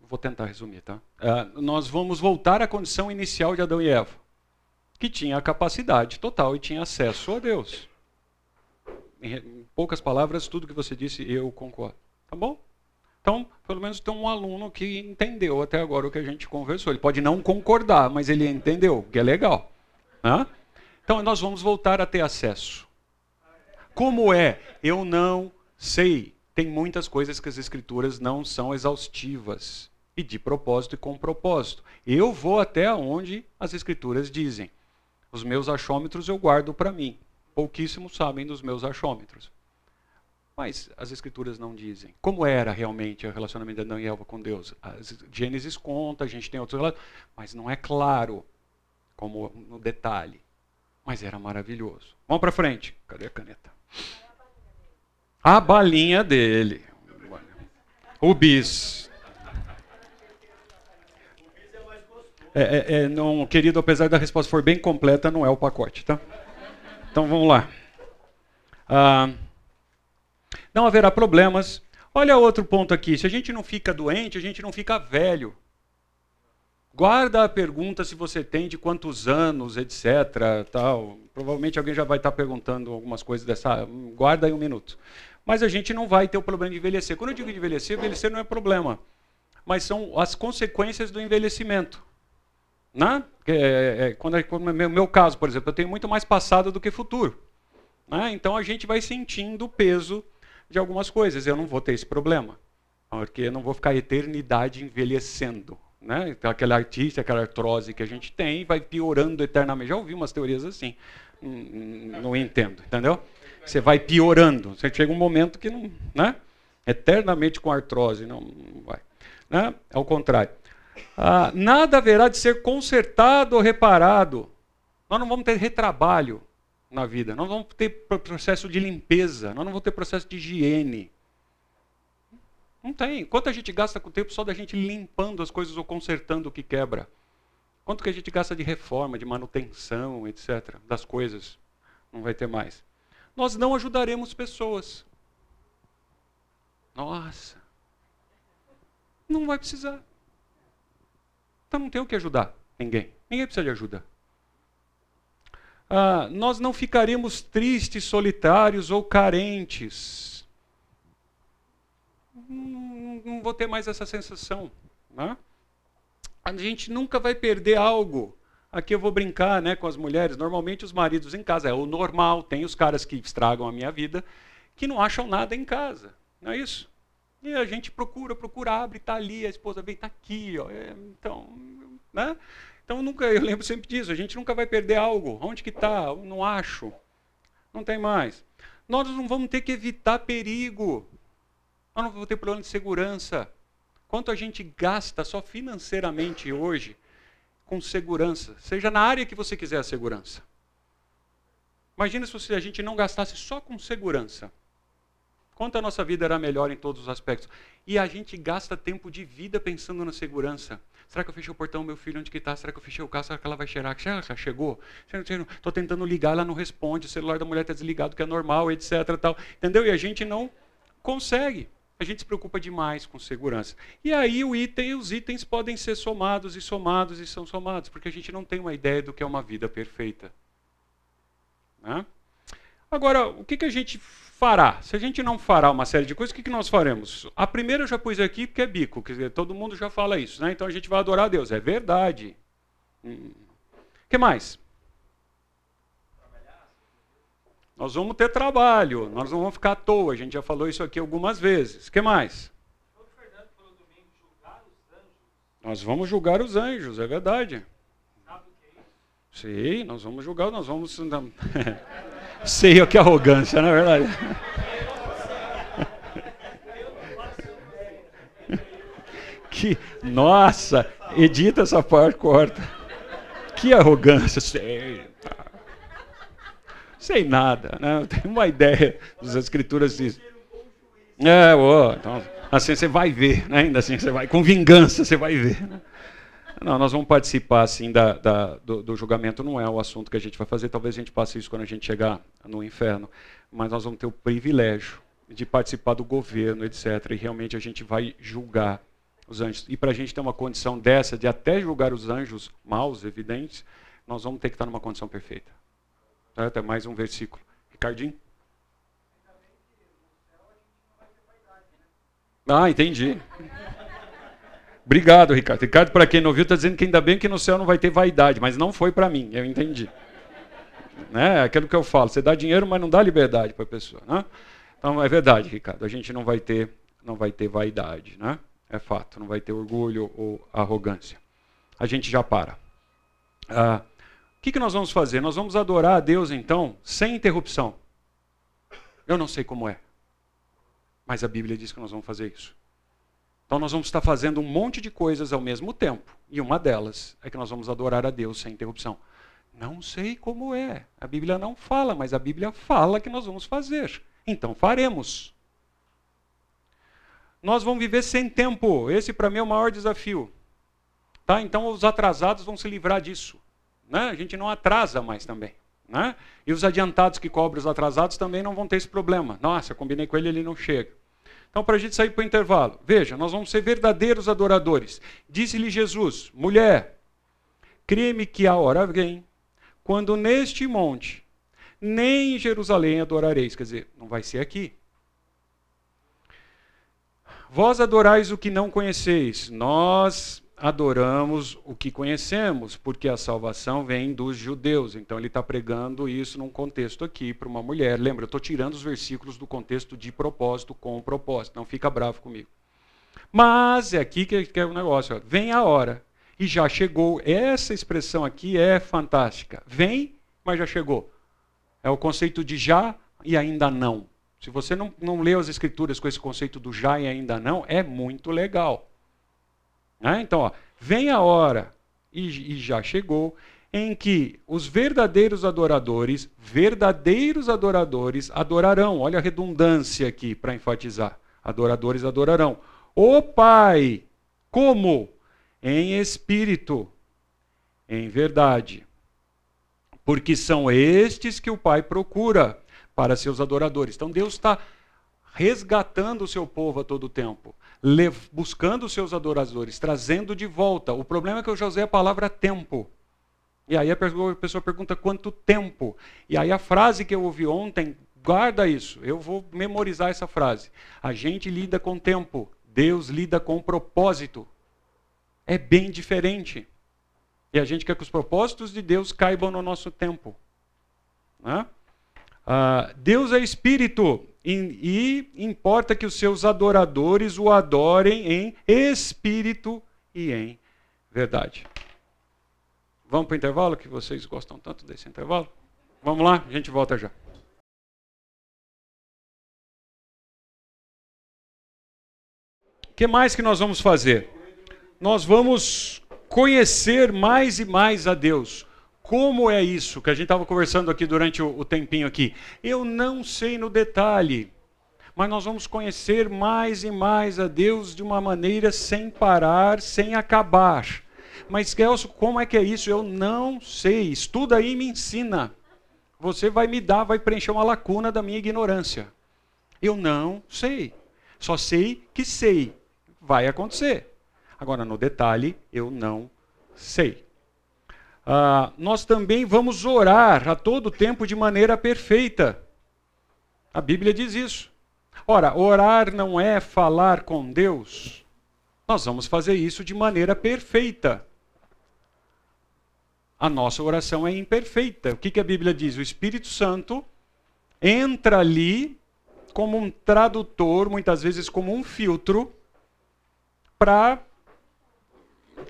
Vou tentar resumir, tá? Uh, nós vamos voltar à condição inicial de Adão e Eva, que tinha a capacidade total e tinha acesso a Deus. Em, poucas palavras, tudo que você disse, eu concordo. Tá bom? Então, pelo menos tem um aluno que entendeu até agora o que a gente conversou. Ele pode não concordar, mas ele entendeu, que é legal. Né? Então, nós vamos voltar a ter acesso. Como é? Eu não sei tem muitas coisas que as escrituras não são exaustivas. E de propósito e com propósito. Eu vou até onde as escrituras dizem. Os meus achômetros eu guardo para mim. Pouquíssimos sabem dos meus achômetros. Mas as escrituras não dizem. Como era realmente o relacionamento de Adão e Eva com Deus? A Gênesis conta, a gente tem outros relatos, mas não é claro como no detalhe. Mas era maravilhoso. Vamos para frente. Cadê a caneta? A balinha dele. O bis. É, é, é, não, querido, apesar da resposta for bem completa, não é o pacote, tá? Então vamos lá. Ah, não haverá problemas. Olha outro ponto aqui. Se a gente não fica doente, a gente não fica velho. Guarda a pergunta se você tem de quantos anos, etc. Tal. Provavelmente alguém já vai estar perguntando algumas coisas dessa. Guarda aí um minuto. Mas a gente não vai ter o problema de envelhecer. Quando eu digo envelhecer, envelhecer não é problema. Mas são as consequências do envelhecimento. Né? É, é, quando, é, quando, no meu, caso, por exemplo, eu tenho muito mais passado do que futuro. Né? Então a gente vai sentindo o peso de algumas coisas. Eu não vou ter esse problema. Porque eu não vou ficar a eternidade envelhecendo. Né? Então, aquela artista, aquela artrose que a gente tem, vai piorando eternamente. Já ouvi umas teorias assim. Não entendo, entendeu? Você vai piorando. Você chega um momento que não. Né? Eternamente com artrose. Não, não vai. Né? É o contrário. Ah, nada haverá de ser consertado ou reparado. Nós não vamos ter retrabalho na vida. Nós vamos ter processo de limpeza. Nós não vamos ter processo de higiene. Não tem. Quanto a gente gasta com o tempo só da gente limpando as coisas ou consertando o que quebra? Quanto que a gente gasta de reforma, de manutenção, etc., das coisas? Não vai ter mais. Nós não ajudaremos pessoas. Nossa. Não vai precisar. Então não tem o que ajudar ninguém. Ninguém precisa de ajuda. Ah, nós não ficaremos tristes, solitários ou carentes não, não vou ter mais essa sensação. Né? A gente nunca vai perder algo. Aqui eu vou brincar né, com as mulheres. Normalmente os maridos em casa é o normal. Tem os caras que estragam a minha vida que não acham nada em casa. Não é isso? E a gente procura, procura, abre, está ali, a esposa vem, está aqui. Ó. É, então, né? então nunca, eu lembro sempre disso. A gente nunca vai perder algo. Onde que está? Não acho. Não tem mais. Nós não vamos ter que evitar perigo. Nós não vamos ter problema de segurança. Quanto a gente gasta só financeiramente hoje com segurança, seja na área que você quiser a segurança. Imagina se a gente não gastasse só com segurança. Quanto a nossa vida era melhor em todos os aspectos. E a gente gasta tempo de vida pensando na segurança. Será que eu fechei o portão, meu filho, onde que está? Será que eu fechei o carro? Será que ela vai cheirar? Será que ela chegou? Estou tentando ligar, ela não responde, o celular da mulher está desligado, que é normal, etc. Tal. Entendeu? E a gente não consegue a gente se preocupa demais com segurança. E aí o item, os itens podem ser somados e somados e são somados, porque a gente não tem uma ideia do que é uma vida perfeita. Né? Agora, o que, que a gente fará? Se a gente não fará uma série de coisas, o que, que nós faremos? A primeira eu já pus aqui porque é bico, quer dizer, todo mundo já fala isso, né? então a gente vai adorar a Deus. É verdade. O hum. que mais? Nós vamos ter trabalho, nós não vamos ficar à toa. A gente já falou isso aqui algumas vezes. O que mais? Nós vamos julgar os anjos, é verdade. Sim, nós vamos julgar, nós vamos. Sei o que é arrogância, não é verdade? que, nossa, edita essa parte, corta. Que arrogância, sei sei nada, né? Eu tenho uma ideia das escrituras diz. É, ó, então, assim você vai ver, né? ainda assim você vai, com vingança você vai ver. Né? Não, nós vamos participar assim da, da do, do, julgamento, não é o assunto que a gente vai fazer, talvez a gente passe isso quando a gente chegar no inferno, mas nós vamos ter o privilégio de participar do governo, etc. E realmente a gente vai julgar os anjos. E para a gente ter uma condição dessa, de até julgar os anjos maus, evidentes, nós vamos ter que estar numa condição perfeita. Tá? Até mais um versículo. Ricardinho? Ah, entendi. Obrigado, Ricardo. Ricardo, para quem não viu, está dizendo que ainda bem que no céu não vai ter vaidade, mas não foi para mim, eu entendi. Né? É aquilo que eu falo, você dá dinheiro, mas não dá liberdade para a pessoa. Né? Então é verdade, Ricardo, a gente não vai ter, não vai ter vaidade, né? é fato, não vai ter orgulho ou arrogância. A gente já para. Ah, que, que nós vamos fazer? Nós vamos adorar a Deus então, sem interrupção. Eu não sei como é, mas a Bíblia diz que nós vamos fazer isso. Então nós vamos estar fazendo um monte de coisas ao mesmo tempo, e uma delas é que nós vamos adorar a Deus sem interrupção. Não sei como é. A Bíblia não fala, mas a Bíblia fala que nós vamos fazer. Então faremos. Nós vamos viver sem tempo. Esse para mim é o maior desafio. Tá? Então os atrasados vão se livrar disso. Né? A gente não atrasa mais também. Né? E os adiantados que cobram os atrasados também não vão ter esse problema. Nossa, combinei com ele, ele não chega. Então, para a gente sair para o intervalo, veja, nós vamos ser verdadeiros adoradores. Disse-lhe Jesus: mulher, crê-me que a hora vem, quando neste monte, nem em Jerusalém adorareis. Quer dizer, não vai ser aqui. Vós adorais o que não conheceis, nós adoramos o que conhecemos, porque a salvação vem dos judeus. Então ele está pregando isso num contexto aqui para uma mulher. Lembra, eu estou tirando os versículos do contexto de propósito com propósito. Não fica bravo comigo. Mas é aqui que, é o negócio. Ó. Vem a hora. E já chegou. Essa expressão aqui é fantástica. Vem, mas já chegou. É o conceito de já e ainda não. Se você não, não leu as escrituras com esse conceito do já e ainda não, é muito legal. Né? Então, ó, vem a hora, e, e já chegou, em que os verdadeiros adoradores, verdadeiros adoradores, adorarão. Olha a redundância aqui para enfatizar. Adoradores adorarão. O Pai, como? Em espírito, em verdade. Porque são estes que o Pai procura para seus adoradores. Então Deus está resgatando o seu povo a todo tempo buscando os seus adoradores, trazendo de volta. O problema é que eu já usei a palavra tempo. E aí a pessoa pergunta quanto tempo. E aí a frase que eu ouvi ontem, guarda isso. Eu vou memorizar essa frase. A gente lida com tempo, Deus lida com propósito. É bem diferente. E a gente quer que os propósitos de Deus caibam no nosso tempo. Né? Ah, Deus é espírito e, importa que os seus adoradores o adorem em espírito e em verdade. Vamos para o intervalo, que vocês gostam tanto desse intervalo? Vamos lá, a gente volta já. O que mais que nós vamos fazer? Nós vamos conhecer mais e mais a Deus. Como é isso que a gente estava conversando aqui durante o, o tempinho aqui? Eu não sei no detalhe, mas nós vamos conhecer mais e mais a Deus de uma maneira sem parar, sem acabar. Mas, Gelson, como é que é isso? Eu não sei. Estuda aí e me ensina. Você vai me dar, vai preencher uma lacuna da minha ignorância. Eu não sei. Só sei que sei. Vai acontecer. Agora, no detalhe, eu não sei. Ah, nós também vamos orar a todo tempo de maneira perfeita. A Bíblia diz isso. Ora, orar não é falar com Deus. Nós vamos fazer isso de maneira perfeita. A nossa oração é imperfeita. O que, que a Bíblia diz? O Espírito Santo entra ali como um tradutor, muitas vezes como um filtro, para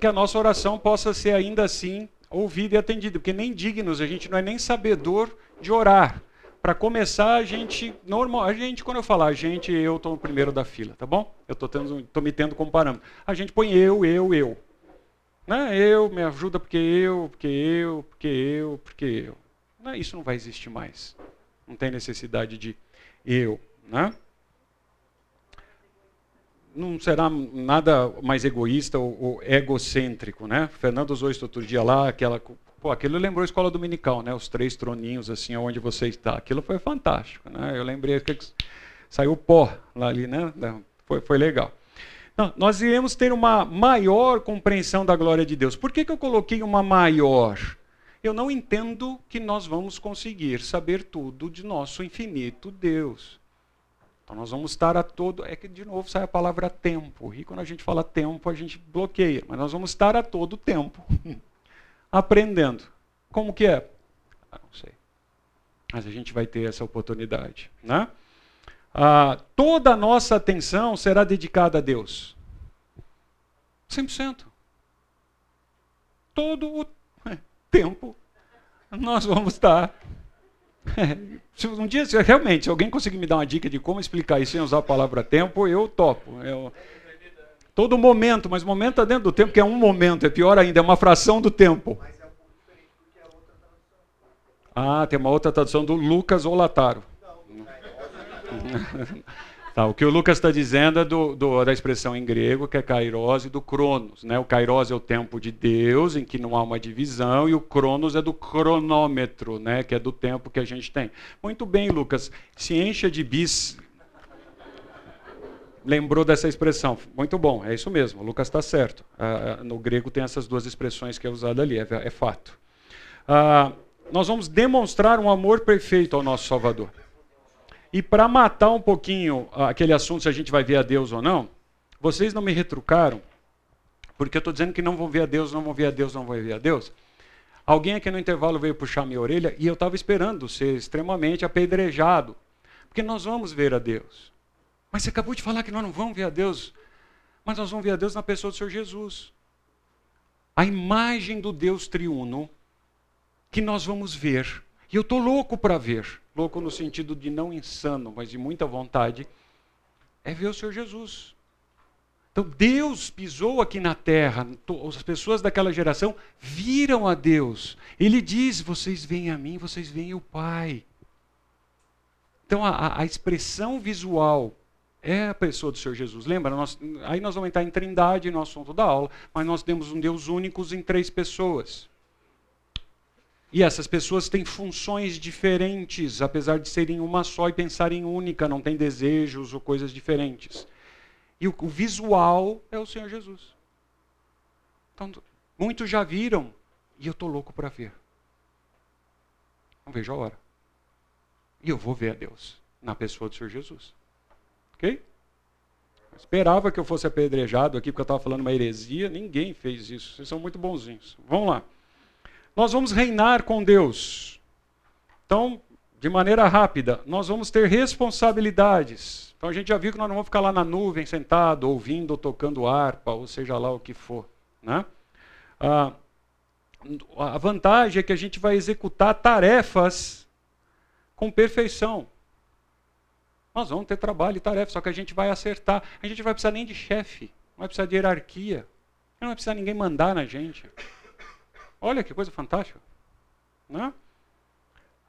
que a nossa oração possa ser ainda assim ouvido e atendido, porque nem dignos, a gente não é nem sabedor de orar. Para começar, a gente, normal, a gente, quando eu falar a gente, eu estou no primeiro da fila, tá bom? Eu estou me tendo como parâmetro. A gente põe eu, eu, eu. Né? Eu, me ajuda porque eu, porque eu, porque eu, porque eu. Não, isso não vai existir mais. Não tem necessidade de eu. Né? Não será nada mais egoísta ou, ou, egocêntrico, né? Fernando usou isso outro dia lá, aquela, pô, aquilo lembrou a escola dominical, né? Os três troninhos assim, onde você está. Aquilo foi fantástico, né? Eu lembrei que saiu pó lá ali, né? Foi, foi legal. Não, nós iremos ter uma maior compreensão da glória de Deus. Por que, que eu coloquei uma maior? Eu não entendo que nós vamos conseguir saber tudo de nosso infinito Deus. Então nós vamos estar a todo. É que de novo sai a palavra tempo. E quando a gente fala tempo, a gente bloqueia. Mas nós vamos estar a todo tempo aprendendo. Como que é? Ah, não sei. Mas a gente vai ter essa oportunidade. Né? Ah, toda a nossa atenção será dedicada a Deus. 100%. Todo o tempo nós vamos estar um dia, se realmente, se alguém conseguir me dar uma dica de como explicar isso sem usar a palavra tempo, eu topo. Eu, todo momento, mas momento está dentro do tempo, que é um momento, é pior ainda, é uma fração do tempo. Ah, tem uma outra tradução do Lucas Olataro. Tá, o que o Lucas está dizendo é do, do, da expressão em grego, que é kairos e do cronos. Né? O kairos é o tempo de Deus, em que não há uma divisão, e o cronos é do cronômetro, né? que é do tempo que a gente tem. Muito bem, Lucas. Se encha de bis. lembrou dessa expressão. Muito bom, é isso mesmo, o Lucas está certo. Ah, ah, no grego tem essas duas expressões que é usada ali, é, é fato. Ah, nós vamos demonstrar um amor perfeito ao nosso Salvador. E para matar um pouquinho aquele assunto se a gente vai ver a Deus ou não, vocês não me retrucaram, porque eu estou dizendo que não vão ver a Deus, não vão ver a Deus, não vão ver a Deus. Alguém aqui no intervalo veio puxar minha orelha e eu estava esperando ser extremamente apedrejado, porque nós vamos ver a Deus. Mas você acabou de falar que nós não vamos ver a Deus, mas nós vamos ver a Deus na pessoa do Senhor Jesus. A imagem do Deus triuno que nós vamos ver. E eu estou louco para ver. Louco no sentido de não insano, mas de muita vontade. É ver o Senhor Jesus. Então Deus pisou aqui na terra, as pessoas daquela geração viram a Deus. Ele diz: vocês veem a mim, vocês veem o Pai. Então a, a expressão visual é a pessoa do Senhor Jesus. Lembra? Nós, aí nós vamos entrar em trindade no assunto da aula, mas nós temos um Deus único em três pessoas. E essas pessoas têm funções diferentes, apesar de serem uma só e pensarem única, não têm desejos ou coisas diferentes. E o, visual é o Senhor Jesus. Então, muitos já viram e eu estou louco para ver. Não vejo a hora. E eu vou ver a Deus na pessoa do Senhor Jesus. Ok? Esperava que eu fosse apedrejado aqui porque eu estava falando uma heresia. Ninguém fez isso. Vocês são muito bonzinhos. Vamos lá. Nós vamos reinar com Deus. Então, de maneira rápida, nós vamos ter responsabilidades. Então a gente já viu que nós não vamos ficar lá na nuvem sentado, ouvindo ou tocando harpa, ou seja lá o que for. Né? Ah, a vantagem é que a gente vai executar tarefas com perfeição. Nós vamos ter trabalho e tarefa, só que a gente vai acertar. A gente não vai precisar nem de chefe, não vai precisar de hierarquia. Não vai precisar ninguém mandar na gente. Olha que coisa fantástica. Né?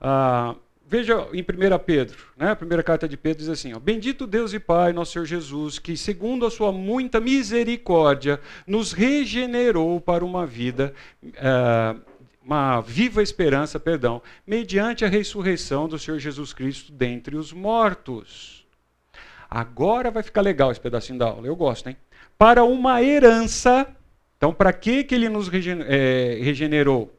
Ah, Veja em 1 Pedro, né? a primeira carta de Pedro diz assim: ó, Bendito Deus e Pai, nosso Senhor Jesus, que, segundo a sua muita misericórdia, nos regenerou para uma vida, uh, uma viva esperança, perdão, mediante a ressurreição do Senhor Jesus Cristo dentre os mortos. Agora vai ficar legal esse pedacinho da aula, eu gosto, hein? Para uma herança. Então, para que, que ele nos eh, regenerou?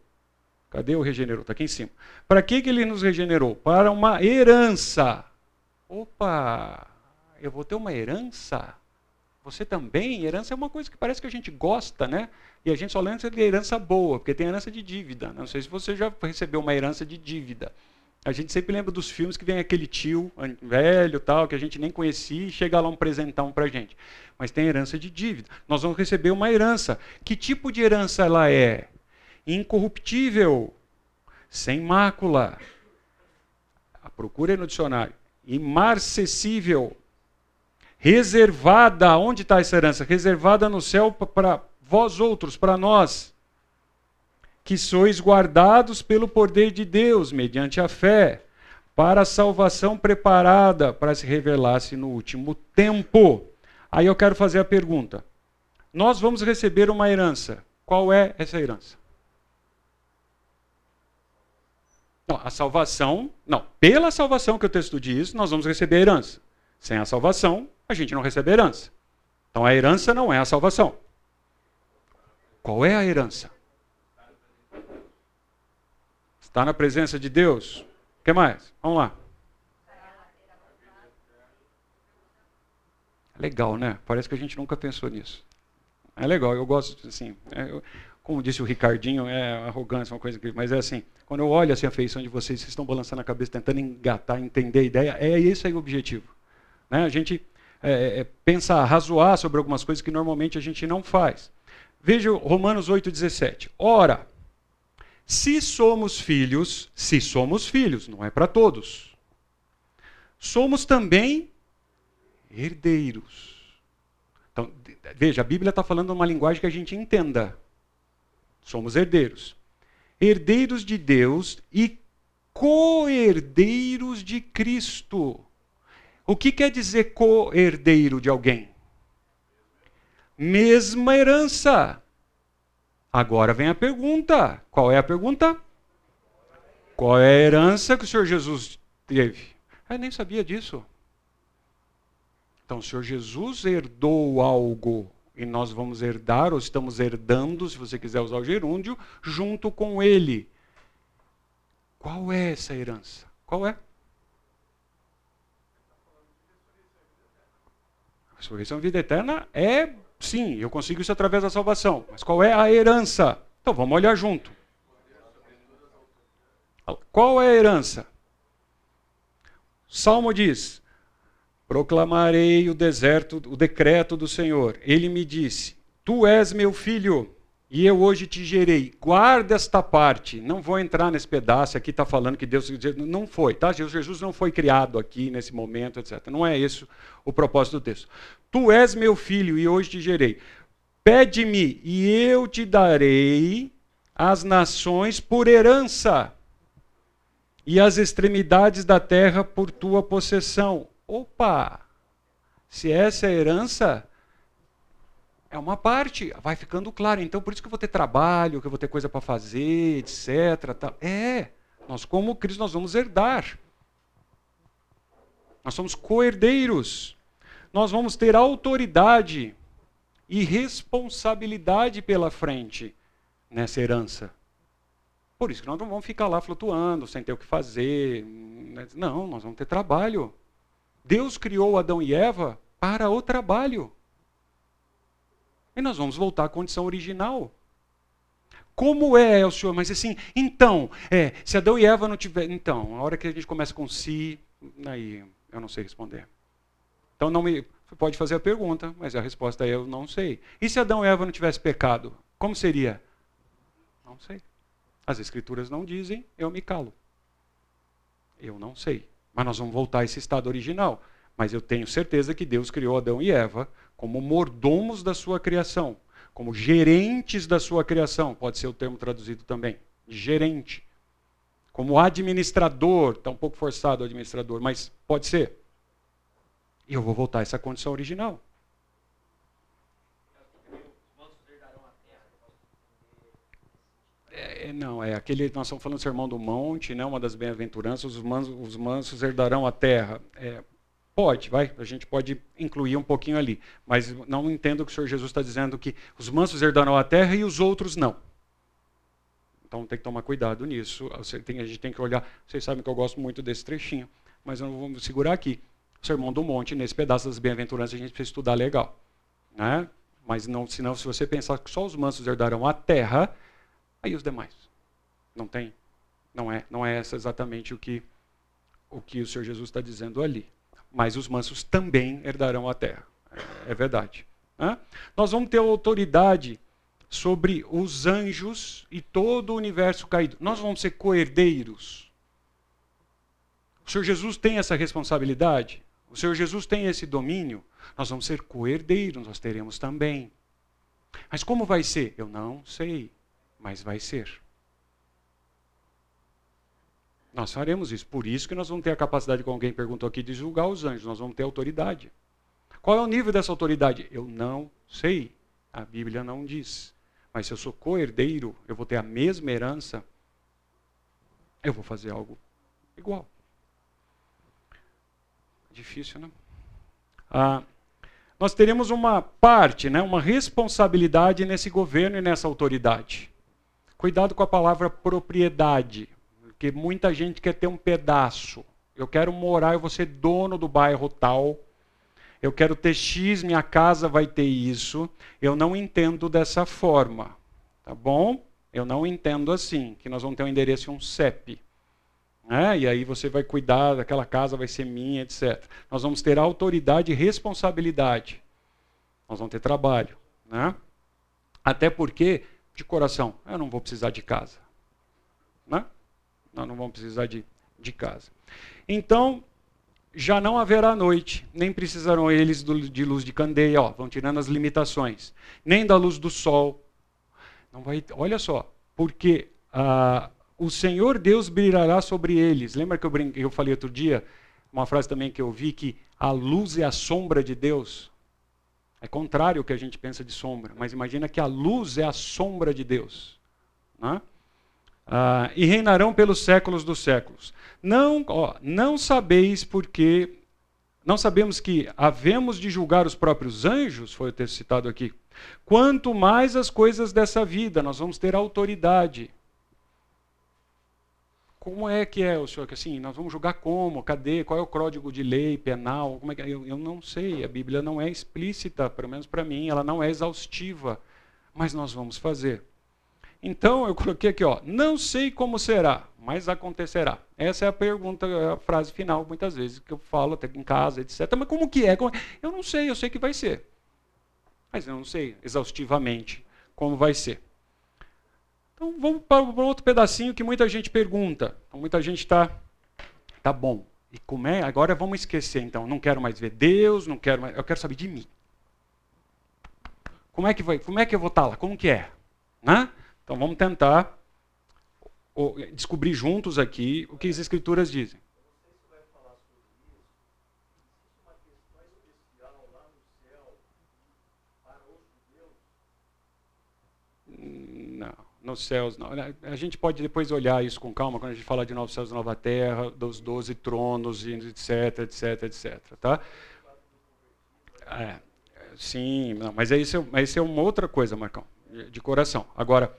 Cadê o regenerou? Está aqui em cima. Para que, que ele nos regenerou? Para uma herança. Opa, eu vou ter uma herança? Você também? Herança é uma coisa que parece que a gente gosta, né? E a gente só lembra de herança boa, porque tem herança de dívida. Não sei se você já recebeu uma herança de dívida. A gente sempre lembra dos filmes que vem aquele tio velho, tal, que a gente nem conhecia e chega lá um presentão para gente. Mas tem herança de dívida. Nós vamos receber uma herança. Que tipo de herança ela é? incorruptível, sem mácula. A procura é no dicionário. Imarcessível. Reservada. Onde está essa herança? Reservada no céu para vós outros, para nós. Que sois guardados pelo poder de Deus, mediante a fé, para a salvação preparada para se revelar-se no último tempo. Aí eu quero fazer a pergunta: Nós vamos receber uma herança. Qual é essa herança? Não, a salvação, não, pela salvação que o texto diz, nós vamos receber a herança. Sem a salvação, a gente não recebe a herança. Então a herança não é a salvação. Qual é a herança? Está na presença de Deus. O que mais? Vamos lá. Legal, né? Parece que a gente nunca pensou nisso. É legal, eu gosto, assim. É, eu, como disse o Ricardinho, é arrogância, uma coisa que. Mas é assim, quando eu olho assim, a feição de vocês, vocês estão balançando a cabeça, tentando engatar, entender a ideia, é esse aí o objetivo. Né? A gente é, é, é pensa, razoar sobre algumas coisas que normalmente a gente não faz. Veja Romanos 8,17. Ora, se somos filhos, se somos filhos, não é para todos, somos também herdeiros. Então, veja, a Bíblia está falando uma linguagem que a gente entenda. Somos herdeiros. Herdeiros de Deus e co-herdeiros de Cristo. O que quer dizer co-herdeiro de alguém? Mesma herança. Agora vem a pergunta. Qual é a pergunta? Qual é a herança que o Senhor Jesus teve? Eu nem sabia disso. Então, o Senhor Jesus herdou algo e nós vamos herdar, ou estamos herdando, se você quiser usar o gerúndio, junto com Ele. Qual é essa herança? Qual é? A ressurreição e vida eterna é, sim, eu consigo isso através da salvação. Mas qual é a herança? Então vamos olhar junto. Qual é a herança? Salmo diz: Proclamarei o deserto, o decreto do Senhor. Ele me disse: Tu és meu filho, e eu hoje te gerei. Guarda esta parte. Não vou entrar nesse pedaço. Aqui está falando que Deus. Não foi, tá? Jesus não foi criado aqui nesse momento, etc. Não é esse o propósito do texto. Tu és meu filho, e hoje te gerei. Pede-me, e eu te darei as nações por herança e as extremidades da terra por tua possessão. Opa! Se essa é a herança, é uma parte, vai ficando claro. Então, por isso que eu vou ter trabalho, que eu vou ter coisa para fazer, etc. Tal. É, nós como Cristo nós vamos herdar. Nós somos coerdeiros. Nós vamos ter autoridade e responsabilidade pela frente nessa herança. Por isso que nós não vamos ficar lá flutuando, sem ter o que fazer. Não, nós vamos ter trabalho. Deus criou Adão e Eva para o trabalho. E nós vamos voltar à condição original. Como é o Senhor? Mas assim, então, é, se Adão e Eva não tiver. Então, a hora que a gente começa com si, aí eu não sei responder. Então não me. Pode fazer a pergunta, mas a resposta é eu não sei. E se Adão e Eva não tivessem pecado? Como seria? Não sei. As escrituras não dizem, eu me calo. Eu não sei. Mas nós vamos voltar a esse estado original. Mas eu tenho certeza que Deus criou Adão e Eva como mordomos da sua criação, como gerentes da sua criação, pode ser o termo traduzido também, gerente. Como administrador, está um pouco forçado o administrador, mas pode ser. E eu vou voltar a essa condição original. É, não, é aquele, nós estamos falando do Sermão do Monte, né, uma das bem-aventuranças, os mansos, os mansos herdarão a terra. É, pode, vai, a gente pode incluir um pouquinho ali, mas não entendo que o Senhor Jesus está dizendo que os mansos herdarão a terra e os outros não. Então tem que tomar cuidado nisso. A gente tem que olhar. Vocês sabem que eu gosto muito desse trechinho, mas eu não vou segurar aqui. O Sermão do Monte, nesse pedaço das bem-aventuranças, a gente precisa estudar legal. Né? Mas não, senão, se você pensar que só os mansos herdarão a terra, Aí os demais. Não tem? Não é, não é essa exatamente o que o que o Senhor Jesus está dizendo ali. Mas os mansos também herdarão a terra. É, é verdade. Nós vamos ter autoridade sobre os anjos e todo o universo caído. Nós vamos ser coerdeiros. O Senhor Jesus tem essa responsabilidade. O Senhor Jesus tem esse domínio. Nós vamos ser coerdeiros, nós teremos também. Mas como vai ser? Eu não sei mas vai ser. Nós faremos isso. Por isso que nós vamos ter a capacidade, como alguém perguntou aqui, de julgar os anjos. Nós vamos ter autoridade. Qual é o nível dessa autoridade? Eu não sei. A Bíblia não diz. Mas se eu sou co-herdeiro, eu vou ter a mesma herança, eu vou fazer algo igual. Difícil, né? Ah, nós teremos uma parte, né, uma responsabilidade nesse governo e nessa autoridade. Cuidado com a palavra propriedade, porque muita gente quer ter um pedaço. Eu quero morar, eu vou ser dono do bairro tal. Eu quero ter X, minha casa vai ter isso. Eu não entendo dessa forma. Tá bom? Eu não entendo assim, que nós vamos ter um endereço e um CEP. Né? E aí você vai cuidar daquela casa, vai ser minha, etc. Nós vamos ter autoridade e responsabilidade. Nós vamos ter trabalho. Né? Até porque de coração, eu não vou precisar de casa. Nós não vamos precisar de, de casa. Então, já não haverá noite, nem precisarão eles de luz de candeia, ó, vão tirando as limitações, nem da luz do sol. Não vai, olha só, porque ah, o Senhor Deus brilhará sobre eles. Lembra que eu, brinquei, eu falei outro dia, uma frase também que eu vi, que a luz é a sombra de Deus? É contrário ao que a gente pensa de sombra, mas imagina que a luz é a sombra de Deus. Né? Ah, e reinarão pelos séculos dos séculos. Não, ó, não sabeis porque não sabemos que havemos de julgar os próprios anjos, foi o texto citado aqui. Quanto mais as coisas dessa vida, nós vamos ter autoridade. Como é que é o senhor? Que assim, nós vamos julgar como? Cadê? Qual é o código de lei penal? Como é que é? eu, eu não sei. A Bíblia não é explícita, pelo menos para mim, ela não é exaustiva. Mas nós vamos fazer. Então eu coloquei aqui, ó, não sei como será, mas acontecerá. Essa é a pergunta, é a frase final, muitas vezes, que eu falo até em casa, etc. Mas como que é? Eu não sei, eu sei que vai ser. Mas eu não sei exaustivamente como vai ser. Então vamos para outro pedacinho que muita gente pergunta. Então, muita gente está, tá bom. E como é? Agora vamos esquecer, então. Não quero mais ver Deus, não quero mais. Eu quero saber de mim. Como é que vai? Como é que eu vou estar tá lá? Como que é? Né? Então vamos tentar descobrir juntos aqui o que as escrituras dizem. Não, nos céus não. A gente pode depois olhar isso com calma quando a gente fala de novos céus e nova terra, dos doze tronos, etc, etc, etc. Tá? É, sim, não, mas isso é, isso é uma outra coisa, Marcão, de coração. Agora,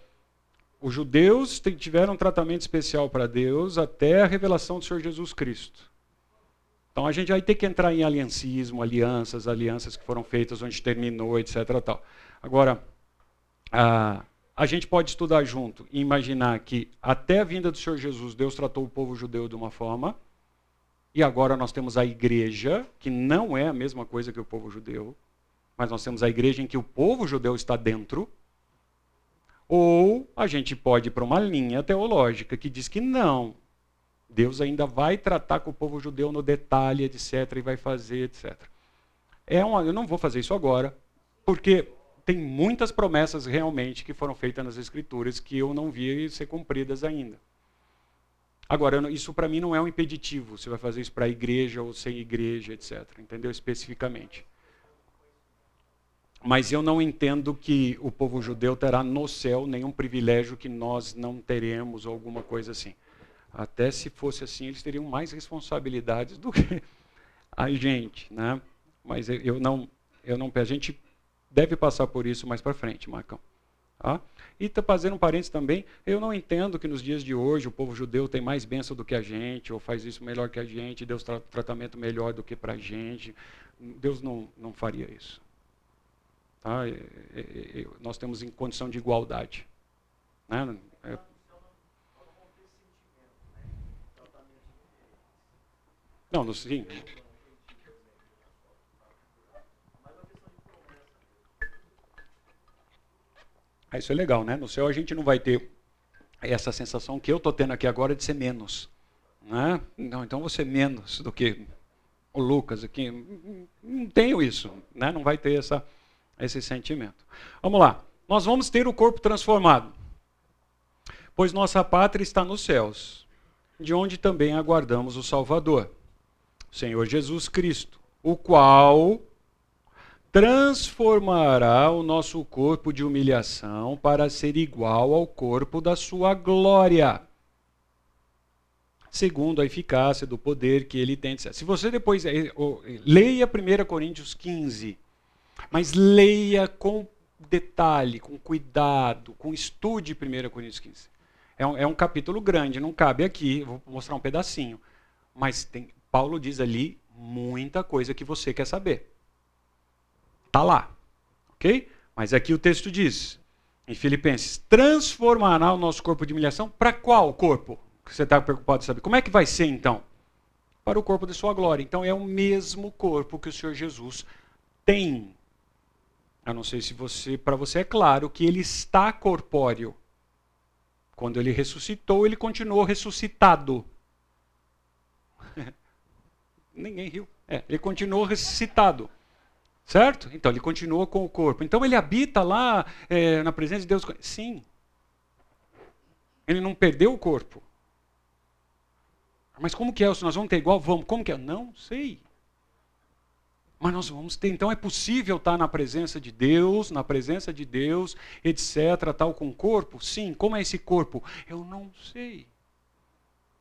os judeus tiveram um tratamento especial para Deus até a revelação do Senhor Jesus Cristo. Então a gente vai ter que entrar em aliancismo, alianças, alianças que foram feitas onde terminou, etc. Tal. Agora, a, a gente pode estudar junto e imaginar que até a vinda do Senhor Jesus, Deus tratou o povo judeu de uma forma, e agora nós temos a igreja, que não é a mesma coisa que o povo judeu, mas nós temos a igreja em que o povo judeu está dentro, ou a gente pode ir para uma linha teológica que diz que não. Deus ainda vai tratar com o povo judeu no detalhe, etc., e vai fazer, etc. É uma, eu não vou fazer isso agora, porque tem muitas promessas realmente que foram feitas nas Escrituras que eu não vi ser cumpridas ainda. Agora, isso para mim não é um impeditivo, você vai fazer isso para a igreja ou sem igreja, etc. Entendeu? Especificamente. Mas eu não entendo que o povo judeu terá no céu nenhum privilégio que nós não teremos, ou alguma coisa assim. Até se fosse assim, eles teriam mais responsabilidades do que a gente, né? Mas eu não, eu não, a gente deve passar por isso mais para frente, Marcão. Tá? E tá fazendo um parênteses também, eu não entendo que nos dias de hoje o povo judeu tem mais bênção do que a gente, ou faz isso melhor que a gente, Deus tra tratamento melhor do que para a gente. Deus não, não faria isso. Tá? nós temos em condição de igualdade. Né? É... Não, no, sim. Ah, isso é legal, né? No céu a gente não vai ter essa sensação que eu estou tendo aqui agora de ser menos. Né? Não, então você menos do que o Lucas aqui. Não tenho isso, né? não vai ter essa esse sentimento. Vamos lá. Nós vamos ter o corpo transformado, pois nossa pátria está nos céus, de onde também aguardamos o Salvador, Senhor Jesus Cristo, o qual transformará o nosso corpo de humilhação para ser igual ao corpo da sua glória, segundo a eficácia do poder que ele tem. Se você depois eh, leia 1 Coríntios 15, mas leia com detalhe, com cuidado, com estude 1 Coríntios 15. É um, é um capítulo grande, não cabe aqui, vou mostrar um pedacinho. Mas tem, Paulo diz ali muita coisa que você quer saber. Está lá. Ok? Mas aqui o texto diz, em Filipenses, transformará o nosso corpo de humilhação para qual corpo? Que você está preocupado de saber. Como é que vai ser então? Para o corpo de sua glória. Então é o mesmo corpo que o Senhor Jesus tem. Eu não sei se você, para você é claro que ele está corpóreo. Quando ele ressuscitou, ele continuou ressuscitado. Ninguém riu. É, ele continuou ressuscitado. Certo? Então, ele continua com o corpo. Então, ele habita lá é, na presença de Deus. Sim. Ele não perdeu o corpo. Mas como que é? Se nós vamos ter igual? Vamos. Como que é? Não sei. Mas nós vamos ter, então é possível estar na presença de Deus, na presença de Deus, etc, tal com o corpo? Sim, como é esse corpo? Eu não sei.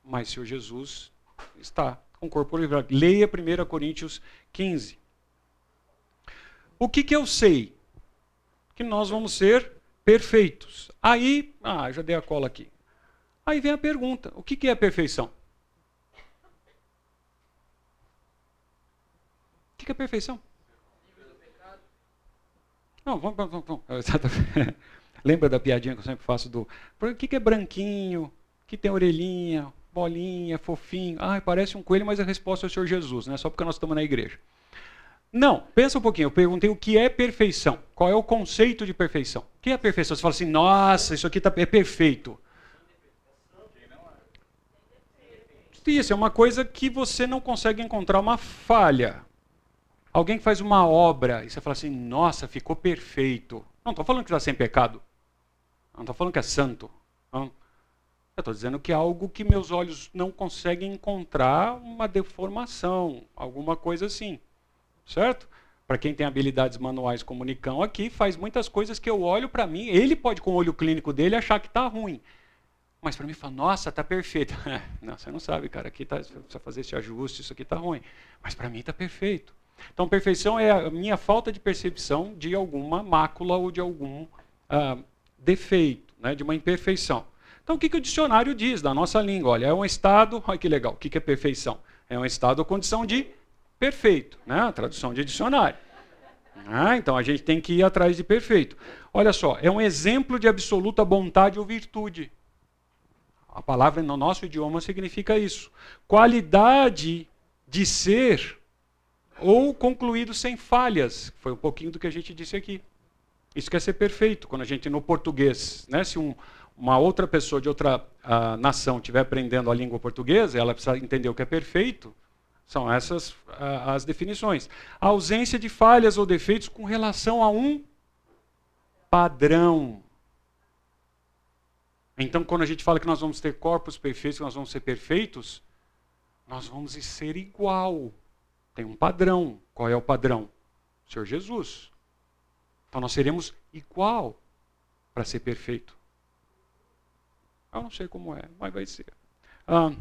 Mas Senhor Jesus está Com corpo glorificado. Leia 1 Coríntios 15. O que, que eu sei? Que nós vamos ser perfeitos. Aí, ah, já dei a cola aqui. Aí vem a pergunta: o que, que é perfeição? O que, é perfeição? Não, vamos, vamos, vamos. Lembra da piadinha que eu sempre faço do. O que, que é branquinho? Que tem orelhinha, bolinha, fofinho. Ah, parece um coelho, mas a resposta é o Senhor Jesus, né? Só porque nós estamos na igreja. Não, pensa um pouquinho. Eu perguntei o que é perfeição. Qual é o conceito de perfeição? O que é perfeição? Você fala assim, nossa, isso aqui tá, é perfeito. Isso é uma coisa que você não consegue encontrar uma falha. Alguém que faz uma obra e você fala assim, nossa, ficou perfeito. Não estou falando que está sem pecado. Não estou falando que é santo. Não. Eu estou dizendo que é algo que meus olhos não conseguem encontrar uma deformação, alguma coisa assim. Certo? Para quem tem habilidades manuais Nicão aqui, faz muitas coisas que eu olho para mim, ele pode com o olho clínico dele achar que está ruim. Mas para mim fala, nossa, está perfeito. não, você não sabe, cara, aqui tá, precisa fazer esse ajuste, isso aqui está ruim. Mas para mim está perfeito. Então, perfeição é a minha falta de percepção de alguma mácula ou de algum ah, defeito, né, de uma imperfeição. Então, o que, que o dicionário diz da nossa língua? Olha, é um estado. Olha que legal. O que, que é perfeição? É um estado ou condição de perfeito, né? A tradução de dicionário. Ah, então a gente tem que ir atrás de perfeito. Olha só, é um exemplo de absoluta bondade ou virtude. A palavra no nosso idioma significa isso. Qualidade de ser ou concluído sem falhas. Foi um pouquinho do que a gente disse aqui. Isso quer ser perfeito. Quando a gente, no português, né, se um, uma outra pessoa de outra uh, nação estiver aprendendo a língua portuguesa, ela precisa entender o que é perfeito. São essas uh, as definições. A ausência de falhas ou defeitos com relação a um padrão. Então, quando a gente fala que nós vamos ter corpos perfeitos, nós vamos ser perfeitos, nós vamos ser igual tem um padrão. Qual é o padrão? O Senhor Jesus. Então nós seremos igual para ser perfeito. Eu não sei como é, mas vai ser. Ah,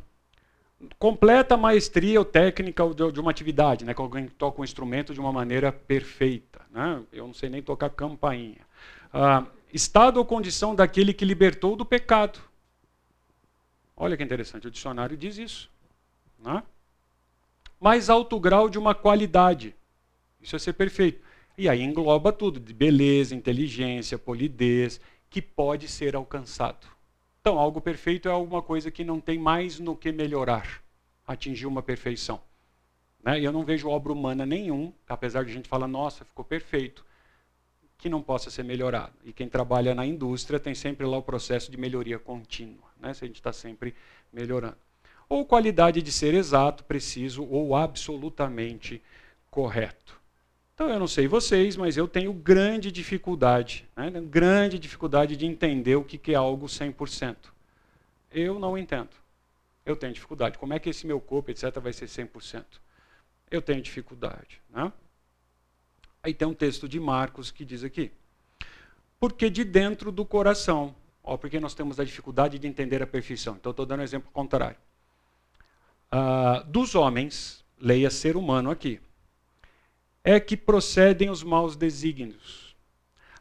completa maestria ou técnica de uma atividade, né? que alguém toca um instrumento de uma maneira perfeita. Né? Eu não sei nem tocar campainha. Ah, estado ou condição daquele que libertou do pecado. Olha que interessante, o dicionário diz isso. Né? Mais alto grau de uma qualidade. Isso é ser perfeito. E aí engloba tudo, de beleza, inteligência, polidez, que pode ser alcançado. Então, algo perfeito é alguma coisa que não tem mais no que melhorar, atingir uma perfeição. Né? Eu não vejo obra humana nenhum, apesar de a gente falar, nossa, ficou perfeito, que não possa ser melhorado. E quem trabalha na indústria tem sempre lá o processo de melhoria contínua, né? se a gente está sempre melhorando ou qualidade de ser exato, preciso ou absolutamente correto. Então eu não sei vocês, mas eu tenho grande dificuldade, né? grande dificuldade de entender o que é algo 100%. Eu não entendo. Eu tenho dificuldade. Como é que esse meu corpo, etc., vai ser 100%? Eu tenho dificuldade. Né? Aí tem um texto de Marcos que diz aqui. Porque de dentro do coração, ó, porque nós temos a dificuldade de entender a perfeição. Então estou dando um exemplo contrário uh, dos homens, leia ser humano aqui, é que procedem os maus desígnios.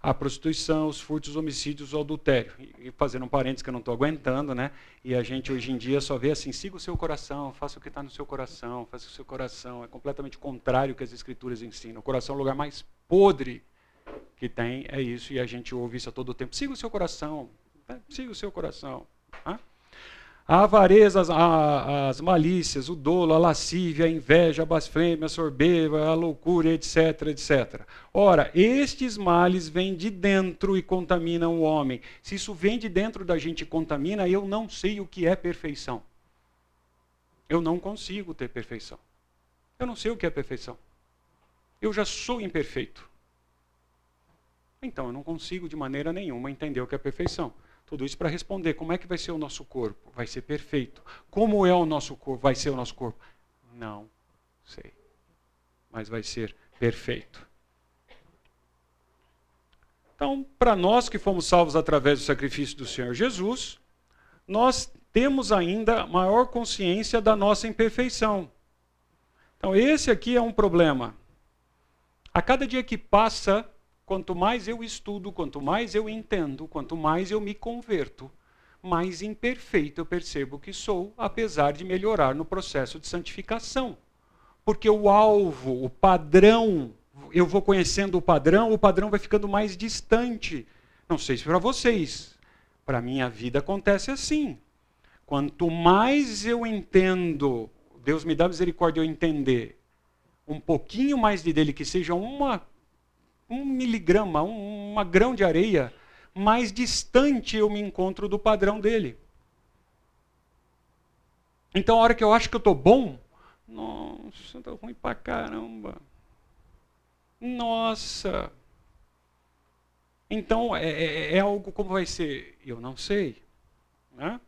A prostituição, os furtos, os homicídios, o adultério. E, fazendo um parênteses que eu não estou aguentando, né? E a gente hoje em dia só vê assim: siga o seu coração, faça o que está no seu coração, faça o seu coração. É completamente contrário ao que as escrituras ensinam. O coração é o lugar mais podre que tem, é isso, e a gente ouve isso a todo tempo. Siga o seu coração, né? siga o seu coração. Né? A avareza, as, as malícias, o dolo, a lascívia, a inveja, a blasfêmia, a soberba, a loucura, etc, etc. Ora, estes males vêm de dentro e contaminam o homem. Se isso vem de dentro da gente e contamina, eu não sei o que é perfeição. Eu não consigo ter perfeição. Eu não sei o que é perfeição. Eu já sou imperfeito. Então, eu não consigo de maneira nenhuma entender o que é perfeição. Tudo isso para responder como é que vai ser o nosso corpo? Vai ser perfeito. Como é o nosso corpo? Vai ser o nosso corpo? Não sei. Mas vai ser perfeito. Então, para nós que fomos salvos através do sacrifício do Senhor Jesus, nós temos ainda maior consciência da nossa imperfeição. Então, esse aqui é um problema. A cada dia que passa, quanto mais eu estudo, quanto mais eu entendo, quanto mais eu me converto, mais imperfeito eu percebo que sou, apesar de melhorar no processo de santificação. Porque o alvo, o padrão, eu vou conhecendo o padrão, o padrão vai ficando mais distante. Não sei se para vocês, para minha vida acontece assim. Quanto mais eu entendo, Deus me dá misericórdia eu entender um pouquinho mais de dele, que seja uma, um miligrama, um, uma grão de areia, mais distante eu me encontro do padrão dele. Então, a hora que eu acho que eu estou bom, nossa, estou ruim pra caramba. Nossa. Então, é, é, é algo como vai ser? Eu não sei. Né?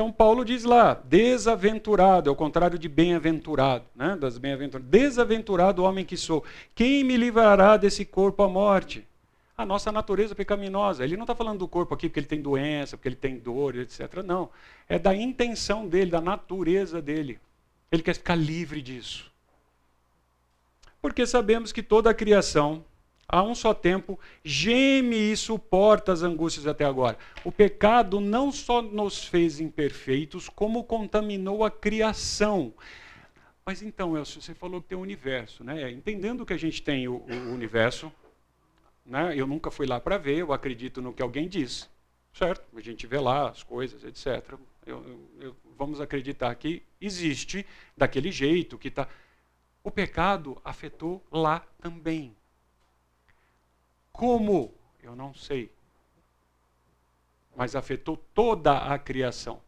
Então Paulo diz lá, desaventurado, ao contrário de bem-aventurado, né? das bem Desaventurado homem que sou, quem me livrará desse corpo à morte? A nossa natureza pecaminosa. Ele não está falando do corpo aqui porque ele tem doença, porque ele tem dor, etc. Não. É da intenção dele, da natureza dele. Ele quer ficar livre disso. Porque sabemos que toda a criação a um só tempo, geme e suporta as angústias até agora. O pecado não só nos fez imperfeitos, como contaminou a criação. Mas então, Elcio, você falou que tem o um universo, né? Entendendo que a gente tem o, o universo, né? Eu nunca fui lá para ver, eu acredito no que alguém diz, certo? A gente vê lá as coisas, etc. Eu, eu, vamos acreditar que existe daquele jeito, que está. O pecado afetou lá também. Como? Eu não sei. Mas afetou toda a criação.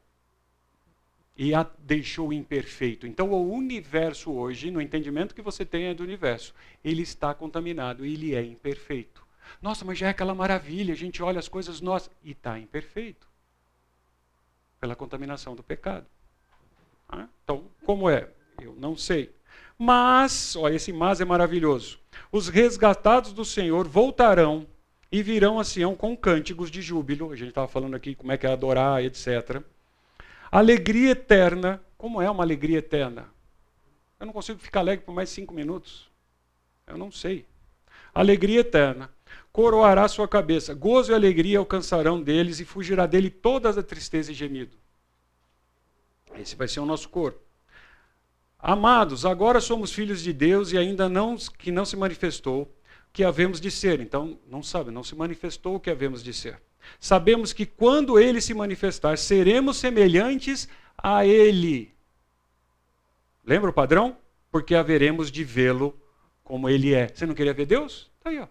E a deixou imperfeito. Então, o universo hoje, no entendimento que você tem do universo, ele está contaminado, ele é imperfeito. Nossa, mas já é aquela maravilha, a gente olha as coisas nossas e está imperfeito pela contaminação do pecado. Então, como é? Eu não sei. Mas, ó, esse mas é maravilhoso. Os resgatados do Senhor voltarão e virão a Sião com cânticos de júbilo. A gente estava falando aqui como é que é adorar, etc. Alegria eterna. Como é uma alegria eterna? Eu não consigo ficar alegre por mais cinco minutos. Eu não sei. Alegria eterna. Coroará sua cabeça. Gozo e alegria alcançarão deles e fugirá dele toda a tristeza e gemido. Esse vai ser o nosso corpo. Amados, agora somos filhos de Deus e ainda não que não se manifestou que havemos de ser. Então, não sabe, não se manifestou o que havemos de ser. Sabemos que quando ele se manifestar, seremos semelhantes a ele. Lembra o padrão? Porque haveremos de vê-lo como ele é. Você não queria ver Deus? Está aí, ó.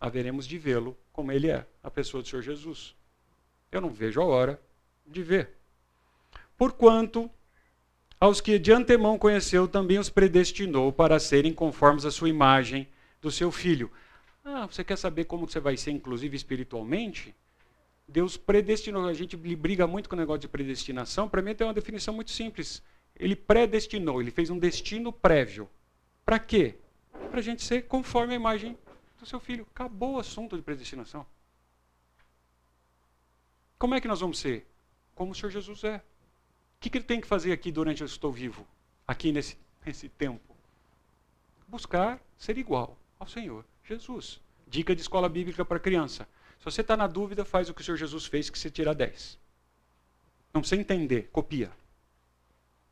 Haveremos de vê-lo como ele é, a pessoa do Senhor Jesus. Eu não vejo a hora de ver. Porquanto aos que de antemão conheceu, também os predestinou para serem conformes à sua imagem do seu filho. Ah, você quer saber como você vai ser, inclusive espiritualmente? Deus predestinou. A gente briga muito com o negócio de predestinação. Para mim tem uma definição muito simples. Ele predestinou, ele fez um destino prévio. Para quê? Para a gente ser conforme a imagem do seu filho. Acabou o assunto de predestinação. Como é que nós vamos ser? Como o Senhor Jesus é que, que ele tem que fazer aqui durante eu estou vivo? Aqui nesse, nesse tempo? Buscar ser igual ao Senhor Jesus. Dica de escola bíblica para criança. Se você está na dúvida, faz o que o Senhor Jesus fez, que você tira 10. Não precisa entender, copia.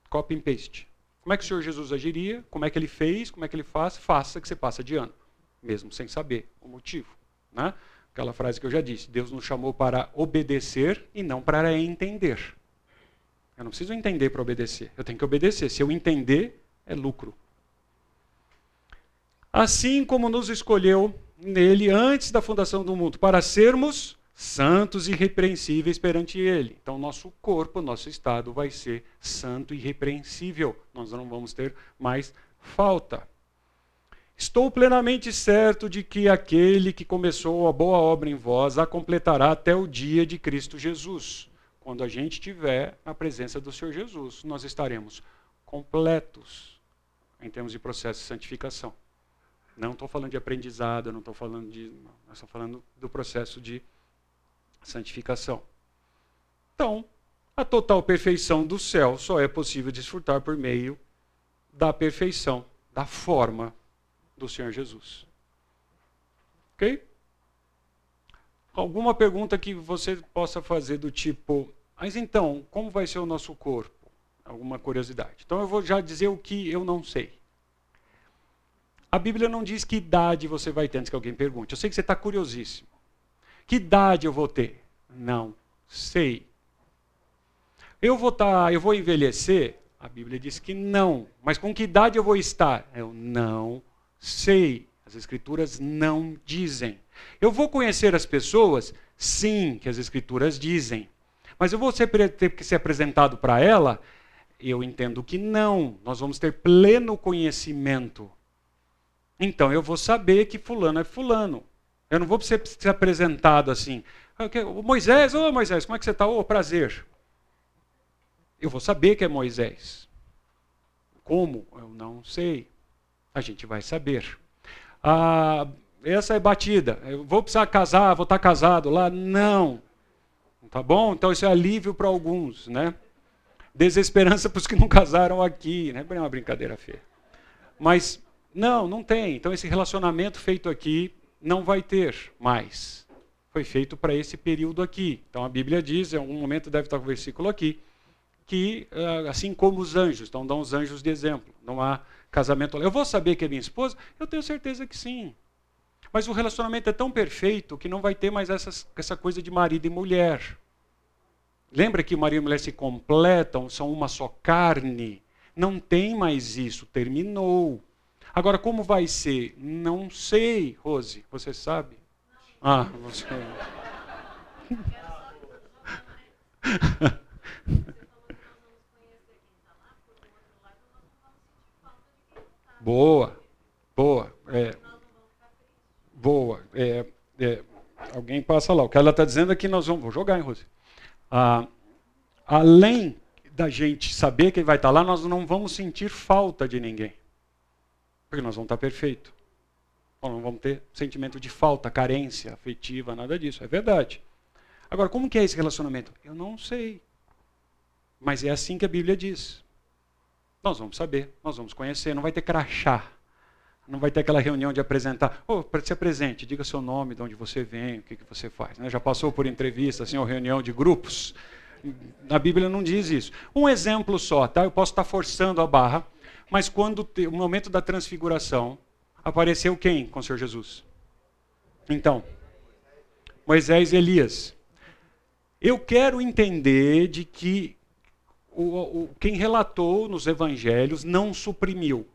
Copy and paste. Como é que o Senhor Jesus agiria? Como é que ele fez? Como é que ele faz? Faça que você passa de ano, mesmo sem saber o motivo. Né? Aquela frase que eu já disse: Deus nos chamou para obedecer e não para entender. Eu não preciso entender para obedecer. Eu tenho que obedecer. Se eu entender, é lucro. Assim como nos escolheu nele antes da fundação do mundo, para sermos santos e irrepreensíveis perante ele. Então, nosso corpo, nosso estado vai ser santo e irrepreensível. Nós não vamos ter mais falta. Estou plenamente certo de que aquele que começou a boa obra em vós a completará até o dia de Cristo Jesus. Quando a gente estiver na presença do Senhor Jesus, nós estaremos completos em termos de processo de santificação. Não estou falando de aprendizado, não estou falando de. Estou falando do processo de santificação. Então, a total perfeição do céu só é possível desfrutar por meio da perfeição, da forma do Senhor Jesus. Ok? Alguma pergunta que você possa fazer do tipo, mas então, como vai ser o nosso corpo? Alguma curiosidade. Então eu vou já dizer o que eu não sei. A Bíblia não diz que idade você vai ter antes que alguém pergunte. Eu sei que você está curiosíssimo. Que idade eu vou ter? Não sei. Eu vou tá, eu vou envelhecer? A Bíblia diz que não. Mas com que idade eu vou estar? Eu não sei. As escrituras não dizem. Eu vou conhecer as pessoas? Sim, que as escrituras dizem. Mas eu vou ser, ter que ser apresentado para ela? Eu entendo que não. Nós vamos ter pleno conhecimento. Então eu vou saber que fulano é fulano. Eu não vou ser, ser apresentado assim. Ah, Moisés, ô oh, Moisés, como é que você está? Ô, oh, prazer. Eu vou saber que é Moisés. Como? Eu não sei. A gente vai saber. Ah, essa é batida. Eu vou precisar casar, vou estar casado lá? Não. Tá bom? Então isso é alívio para alguns, né? Desesperança para os que não casaram aqui, né? É uma brincadeira feia. Mas não, não tem. Então esse relacionamento feito aqui não vai ter mais. Foi feito para esse período aqui. Então a Bíblia diz, em algum momento deve estar o versículo aqui, que ah, assim como os anjos, então dão os anjos de exemplo. Não há casamento. Eu vou saber que é minha esposa? Eu tenho certeza que sim. Mas o relacionamento é tão perfeito que não vai ter mais essas, essa coisa de marido e mulher. Lembra que marido e mulher se completam, são uma só carne? Não tem mais isso, terminou. Agora, como vai ser? Não sei, Rose. Você sabe? Ah, você. Boa, boa. É, boa. É, é, alguém passa lá. O que ela está dizendo é que nós vamos. Vou jogar, hein, Rose? Ah, além da gente saber que vai estar tá lá, nós não vamos sentir falta de ninguém. Porque nós vamos estar perfeitos. Não vamos ter sentimento de falta, carência afetiva, nada disso. É verdade. Agora, como que é esse relacionamento? Eu não sei. Mas é assim que a Bíblia diz. Nós vamos saber, nós vamos conhecer, não vai ter crachá. Não vai ter aquela reunião de apresentar. Oh, se apresente, diga seu nome, de onde você vem, o que, que você faz. Né? Já passou por entrevista, assim, ou reunião de grupos? Na Bíblia não diz isso. Um exemplo só, tá? Eu posso estar forçando a barra, mas quando o momento da transfiguração, apareceu quem com o Senhor Jesus? Então, Moisés e Elias. Eu quero entender de que o, o, quem relatou nos evangelhos não suprimiu.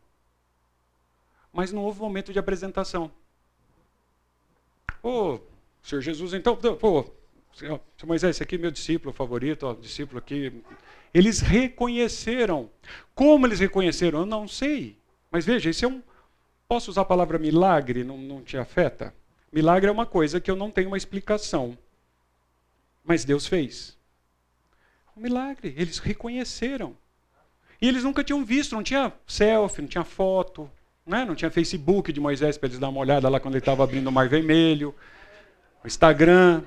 Mas não houve momento de apresentação. Ô, Senhor Jesus, então, pô, Senhor Moisés, esse aqui é meu discípulo favorito, ó, discípulo aqui, eles reconheceram. Como eles reconheceram? Eu não sei. Mas veja, isso é um. Posso usar a palavra milagre? Não, não te afeta? Milagre é uma coisa que eu não tenho uma explicação. Mas Deus fez. Um milagre. Eles reconheceram. E eles nunca tinham visto, não tinha selfie, não tinha foto, né? não tinha Facebook de Moisés para eles dar uma olhada lá quando ele estava abrindo o Mar Vermelho, o Instagram.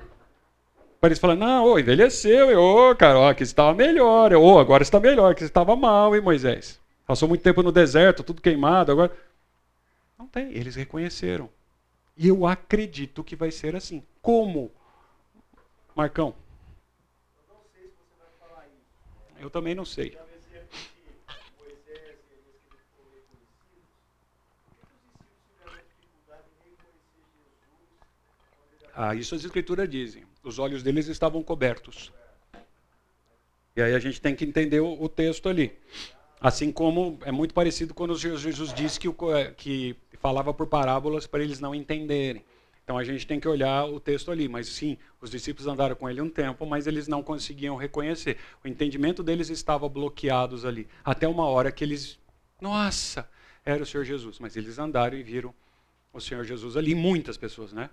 Para eles falarem, não, envelheceu, ô, cara, ó, que estava melhor, ô, agora está melhor, que estava mal, hein, Moisés? Passou muito tempo no deserto, tudo queimado, agora. Não tem, eles reconheceram. E eu acredito que vai ser assim. Como? Marcão? Eu não sei se você vai falar isso. Eu também não sei. Ah, isso as escrituras dizem. Os olhos deles estavam cobertos. E aí a gente tem que entender o, o texto ali. Assim como é muito parecido quando Jesus disse que, é, que falava por parábolas para eles não entenderem. Então a gente tem que olhar o texto ali. Mas sim, os discípulos andaram com ele um tempo, mas eles não conseguiam reconhecer. O entendimento deles estava bloqueados ali. Até uma hora que eles. Nossa, era o Senhor Jesus. Mas eles andaram e viram o Senhor Jesus ali. Muitas pessoas, né?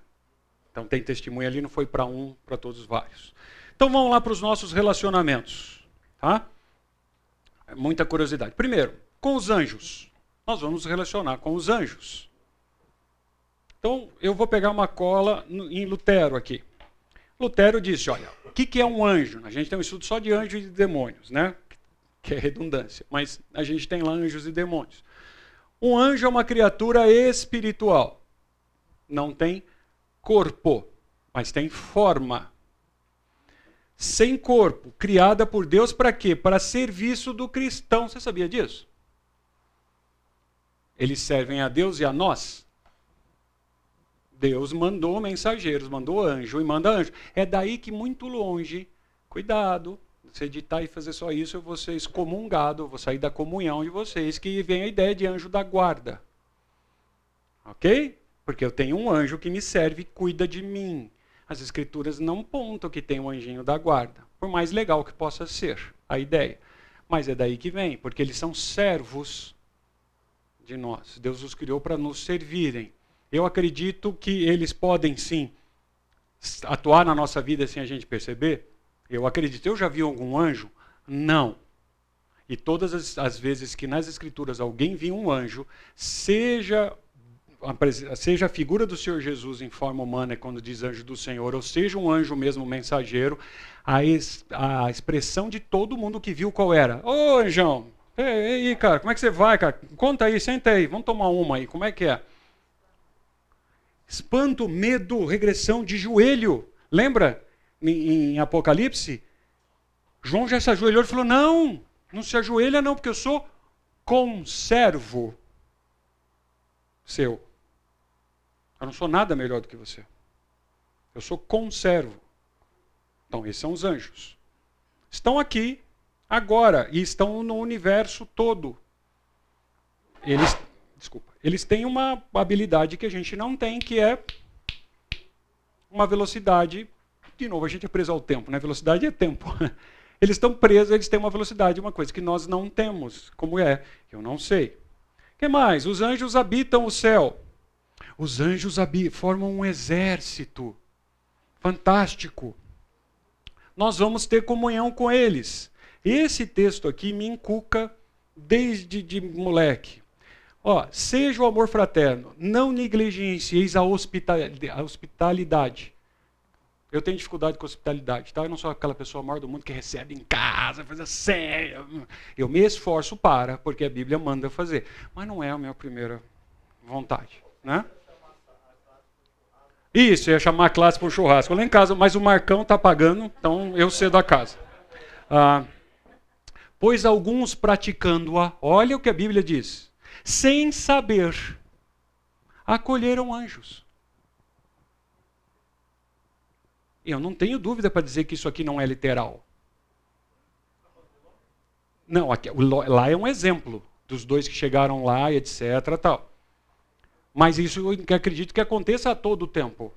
Então tem testemunho ali, não foi para um, para todos vários. Então vamos lá para os nossos relacionamentos. Tá? Muita curiosidade. Primeiro, com os anjos. Nós vamos nos relacionar com os anjos. Então eu vou pegar uma cola em Lutero aqui. Lutero disse: olha, o que é um anjo? A gente tem um estudo só de anjos e de demônios, né? que é redundância, mas a gente tem lá anjos e demônios. Um anjo é uma criatura espiritual. Não tem corpo, mas tem forma. Sem corpo, criada por Deus para quê? Para serviço do cristão. Você sabia disso? Eles servem a Deus e a nós. Deus mandou mensageiros, mandou anjo e manda anjo. É daí que muito longe, cuidado, se editar e fazer só isso, eu vou ser excomungado, eu vou sair da comunhão de vocês, que vem a ideia de anjo da guarda. Ok? Porque eu tenho um anjo que me serve e cuida de mim. As escrituras não pontam que tem um anjinho da guarda, por mais legal que possa ser a ideia. Mas é daí que vem, porque eles são servos de nós. Deus os criou para nos servirem. Eu acredito que eles podem sim atuar na nossa vida sem a gente perceber. Eu acredito. Eu já vi algum anjo? Não. E todas as, as vezes que nas Escrituras alguém viu um anjo, seja a, seja a figura do Senhor Jesus em forma humana, quando diz anjo do Senhor, ou seja um anjo mesmo mensageiro, a, es, a expressão de todo mundo que viu qual era. Ô, anjão, e aí, cara, como é que você vai, cara? Conta aí, senta aí, vamos tomar uma aí, como é que é? Espanto, medo, regressão de joelho. Lembra em, em Apocalipse? João já se ajoelhou e falou: Não, não se ajoelha, não, porque eu sou conservo seu. Eu não sou nada melhor do que você. Eu sou conservo. Então, esses são os anjos. Estão aqui agora e estão no universo todo. Eles desculpa, eles têm uma habilidade que a gente não tem, que é uma velocidade. De novo, a gente é preso ao tempo, né? Velocidade é tempo. Eles estão presos, eles têm uma velocidade, uma coisa que nós não temos. Como é? Eu não sei. Que mais? Os anjos habitam o céu. Os anjos formam um exército fantástico. Nós vamos ter comunhão com eles. Esse texto aqui me inculca desde de moleque. Ó, seja o amor fraterno, não negligencieis a hospitalidade. Eu tenho dificuldade com hospitalidade, tá? Eu não sou aquela pessoa maior do mundo que recebe em casa, faz assim. Eu me esforço para, porque a Bíblia manda fazer. Mas não é a minha primeira vontade, né? Isso, ia chamar a classe para um churrasco. Lá em casa, mas o Marcão está pagando, então eu cedo a casa. Ah, pois alguns praticando-a, olha o que a Bíblia diz sem saber, acolheram anjos. Eu não tenho dúvida para dizer que isso aqui não é literal. Não, aqui, lá é um exemplo dos dois que chegaram lá, etc. Tal. Mas isso eu acredito que aconteça a todo o tempo.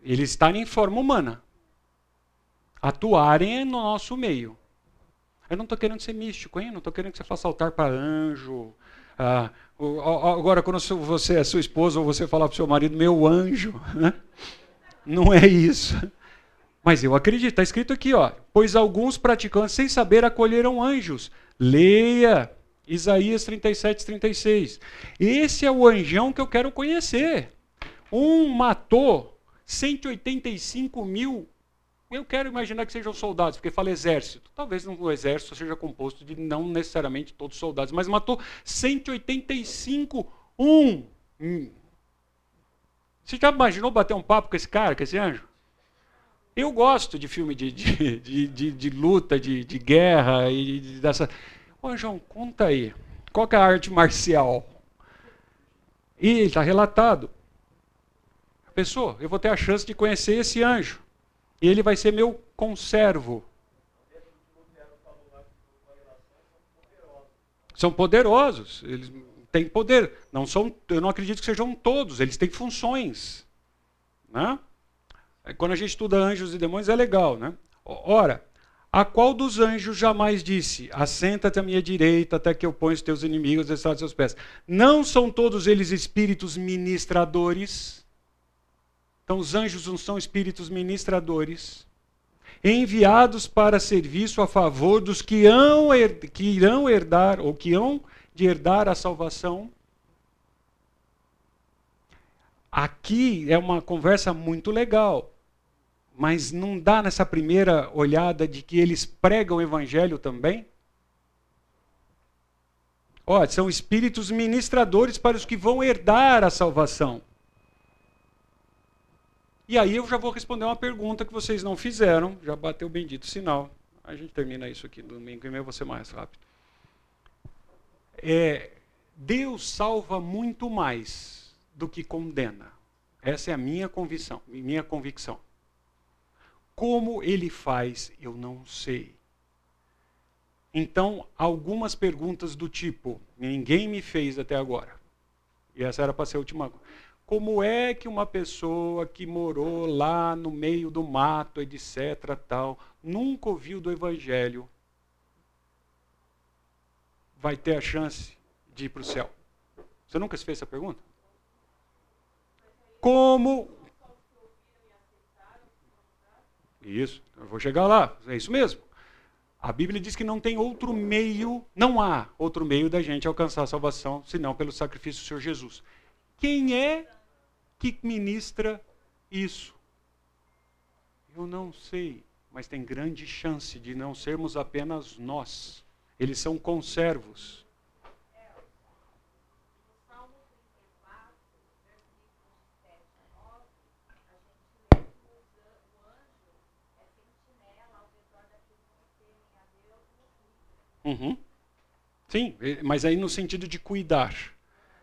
Eles estarem em forma humana, atuarem no nosso meio. Eu não estou querendo ser místico, hein? Não estou querendo que você faça altar para anjo. Ah, agora, quando você é sua esposa ou você falar para o seu marido, meu anjo, né? não é isso. Mas eu acredito, está escrito aqui, ó. Pois alguns praticantes, sem saber, acolheram anjos. Leia Isaías 37, 36. Esse é o anjão que eu quero conhecer. Um matou 185 mil eu quero imaginar que sejam soldados, porque fala exército. Talvez o exército seja composto de não necessariamente todos soldados, mas matou 185, um. Hum. Você já imaginou bater um papo com esse cara, com esse anjo? Eu gosto de filme de, de, de, de, de luta, de, de guerra e dessa. Ô, João, conta aí. Qual é a arte marcial? E está relatado. Pessoa, eu vou ter a chance de conhecer esse anjo. E ele vai ser meu conservo. São poderosos, eles têm poder. Não são, eu não acredito que sejam todos, eles têm funções. Né? Quando a gente estuda anjos e demônios é legal. Né? Ora, a qual dos anjos jamais disse: Assenta-te à minha direita até que eu ponha os teus inimigos a dos seus pés? Não são todos eles espíritos ministradores? Então, os anjos não são espíritos ministradores, enviados para serviço a favor dos que, que irão herdar, ou que hão de herdar a salvação. Aqui é uma conversa muito legal, Mas não dá nessa primeira olhada de que eles pregam o evangelho também? Ó, são espíritos ministradores para os que vão herdar a salvação. E aí eu já vou responder uma pergunta que vocês não fizeram, já bateu o bendito sinal. A gente termina isso aqui domingo e meio, vou ser mais rápido. É, Deus salva muito mais do que condena. Essa é a minha convicção, minha convicção. Como ele faz, eu não sei. Então, algumas perguntas do tipo, ninguém me fez até agora. E essa era para ser a última. Como é que uma pessoa que morou lá no meio do mato, etc., tal, nunca ouviu do evangelho, vai ter a chance de ir para o céu? Você nunca se fez essa pergunta? Como. Isso, eu vou chegar lá, é isso mesmo. A Bíblia diz que não tem outro meio, não há outro meio da gente alcançar a salvação, senão pelo sacrifício do Senhor Jesus. Quem é que ministra isso? Eu não sei, mas tem grande chance de não sermos apenas nós. Eles são conservos. Uhum. Sim, mas aí no sentido de cuidar.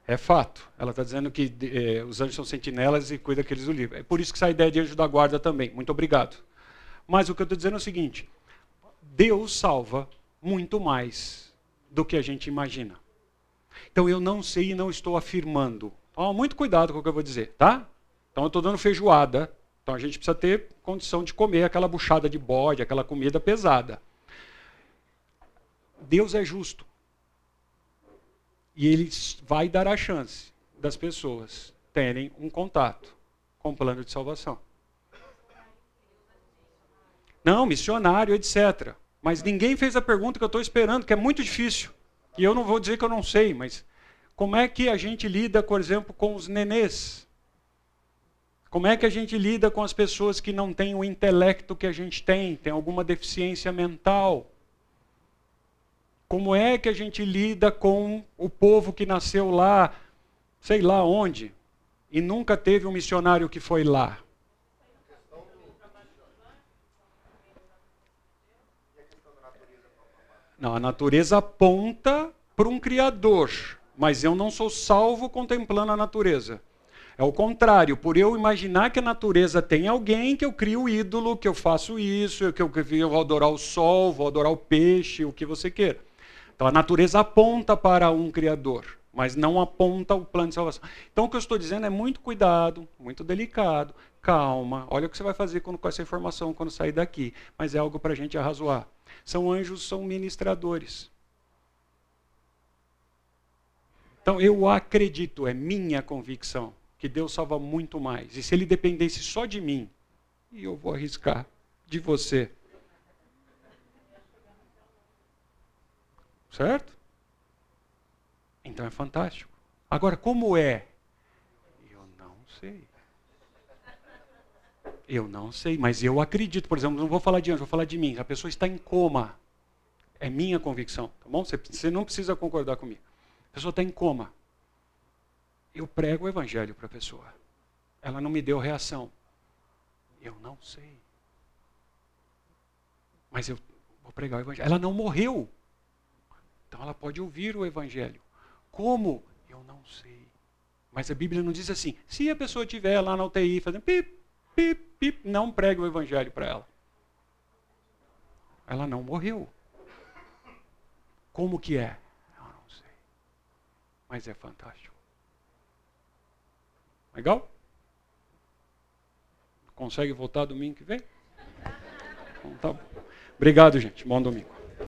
É fato. Ela está dizendo que eh, os anjos são sentinelas e cuida aqueles do livro. É por isso que essa ideia de anjo da guarda também. Muito obrigado. Mas o que eu estou dizendo é o seguinte: Deus salva muito mais do que a gente imagina. Então eu não sei e não estou afirmando. Toma muito cuidado com o que eu vou dizer, tá? Então eu estou dando feijoada. Então a gente precisa ter condição de comer aquela buchada de bode, aquela comida pesada. Deus é justo. E ele vai dar a chance das pessoas terem um contato com o plano de salvação. Não, missionário, etc. Mas ninguém fez a pergunta que eu estou esperando, que é muito difícil. E eu não vou dizer que eu não sei, mas como é que a gente lida, por exemplo, com os nenês? Como é que a gente lida com as pessoas que não têm o intelecto que a gente tem, tem alguma deficiência mental? Como é que a gente lida com o povo que nasceu lá, sei lá onde, e nunca teve um missionário que foi lá? Não, a natureza aponta para um Criador, mas eu não sou salvo contemplando a natureza. É o contrário, por eu imaginar que a natureza tem alguém, que eu crio o ídolo, que eu faço isso, que eu, que eu vou adorar o sol, vou adorar o peixe, o que você queira. Então a natureza aponta para um Criador, mas não aponta o plano de salvação. Então o que eu estou dizendo é muito cuidado, muito delicado, calma. Olha o que você vai fazer com essa informação quando sair daqui. Mas é algo para a gente arrazoar. São anjos, são ministradores. Então eu acredito, é minha convicção, que Deus salva muito mais. E se ele dependesse só de mim, e eu vou arriscar, de você, Certo? Então é fantástico. Agora, como é? Eu não sei. Eu não sei, mas eu acredito. Por exemplo, não vou falar de anjo, vou falar de mim. A pessoa está em coma. É minha convicção, tá bom? Você, você não precisa concordar comigo. A pessoa está em coma. Eu prego o evangelho para a pessoa. Ela não me deu reação. Eu não sei. Mas eu vou pregar o evangelho. Ela não morreu. Então ela pode ouvir o evangelho. Como? Eu não sei. Mas a Bíblia não diz assim: se a pessoa estiver lá na UTI fazendo pip, pip, pip, não pregue o evangelho para ela. Ela não morreu. Como que é? Eu não sei. Mas é fantástico. Legal? Consegue voltar domingo que vem? Então, tá bom. Obrigado, gente. Bom domingo.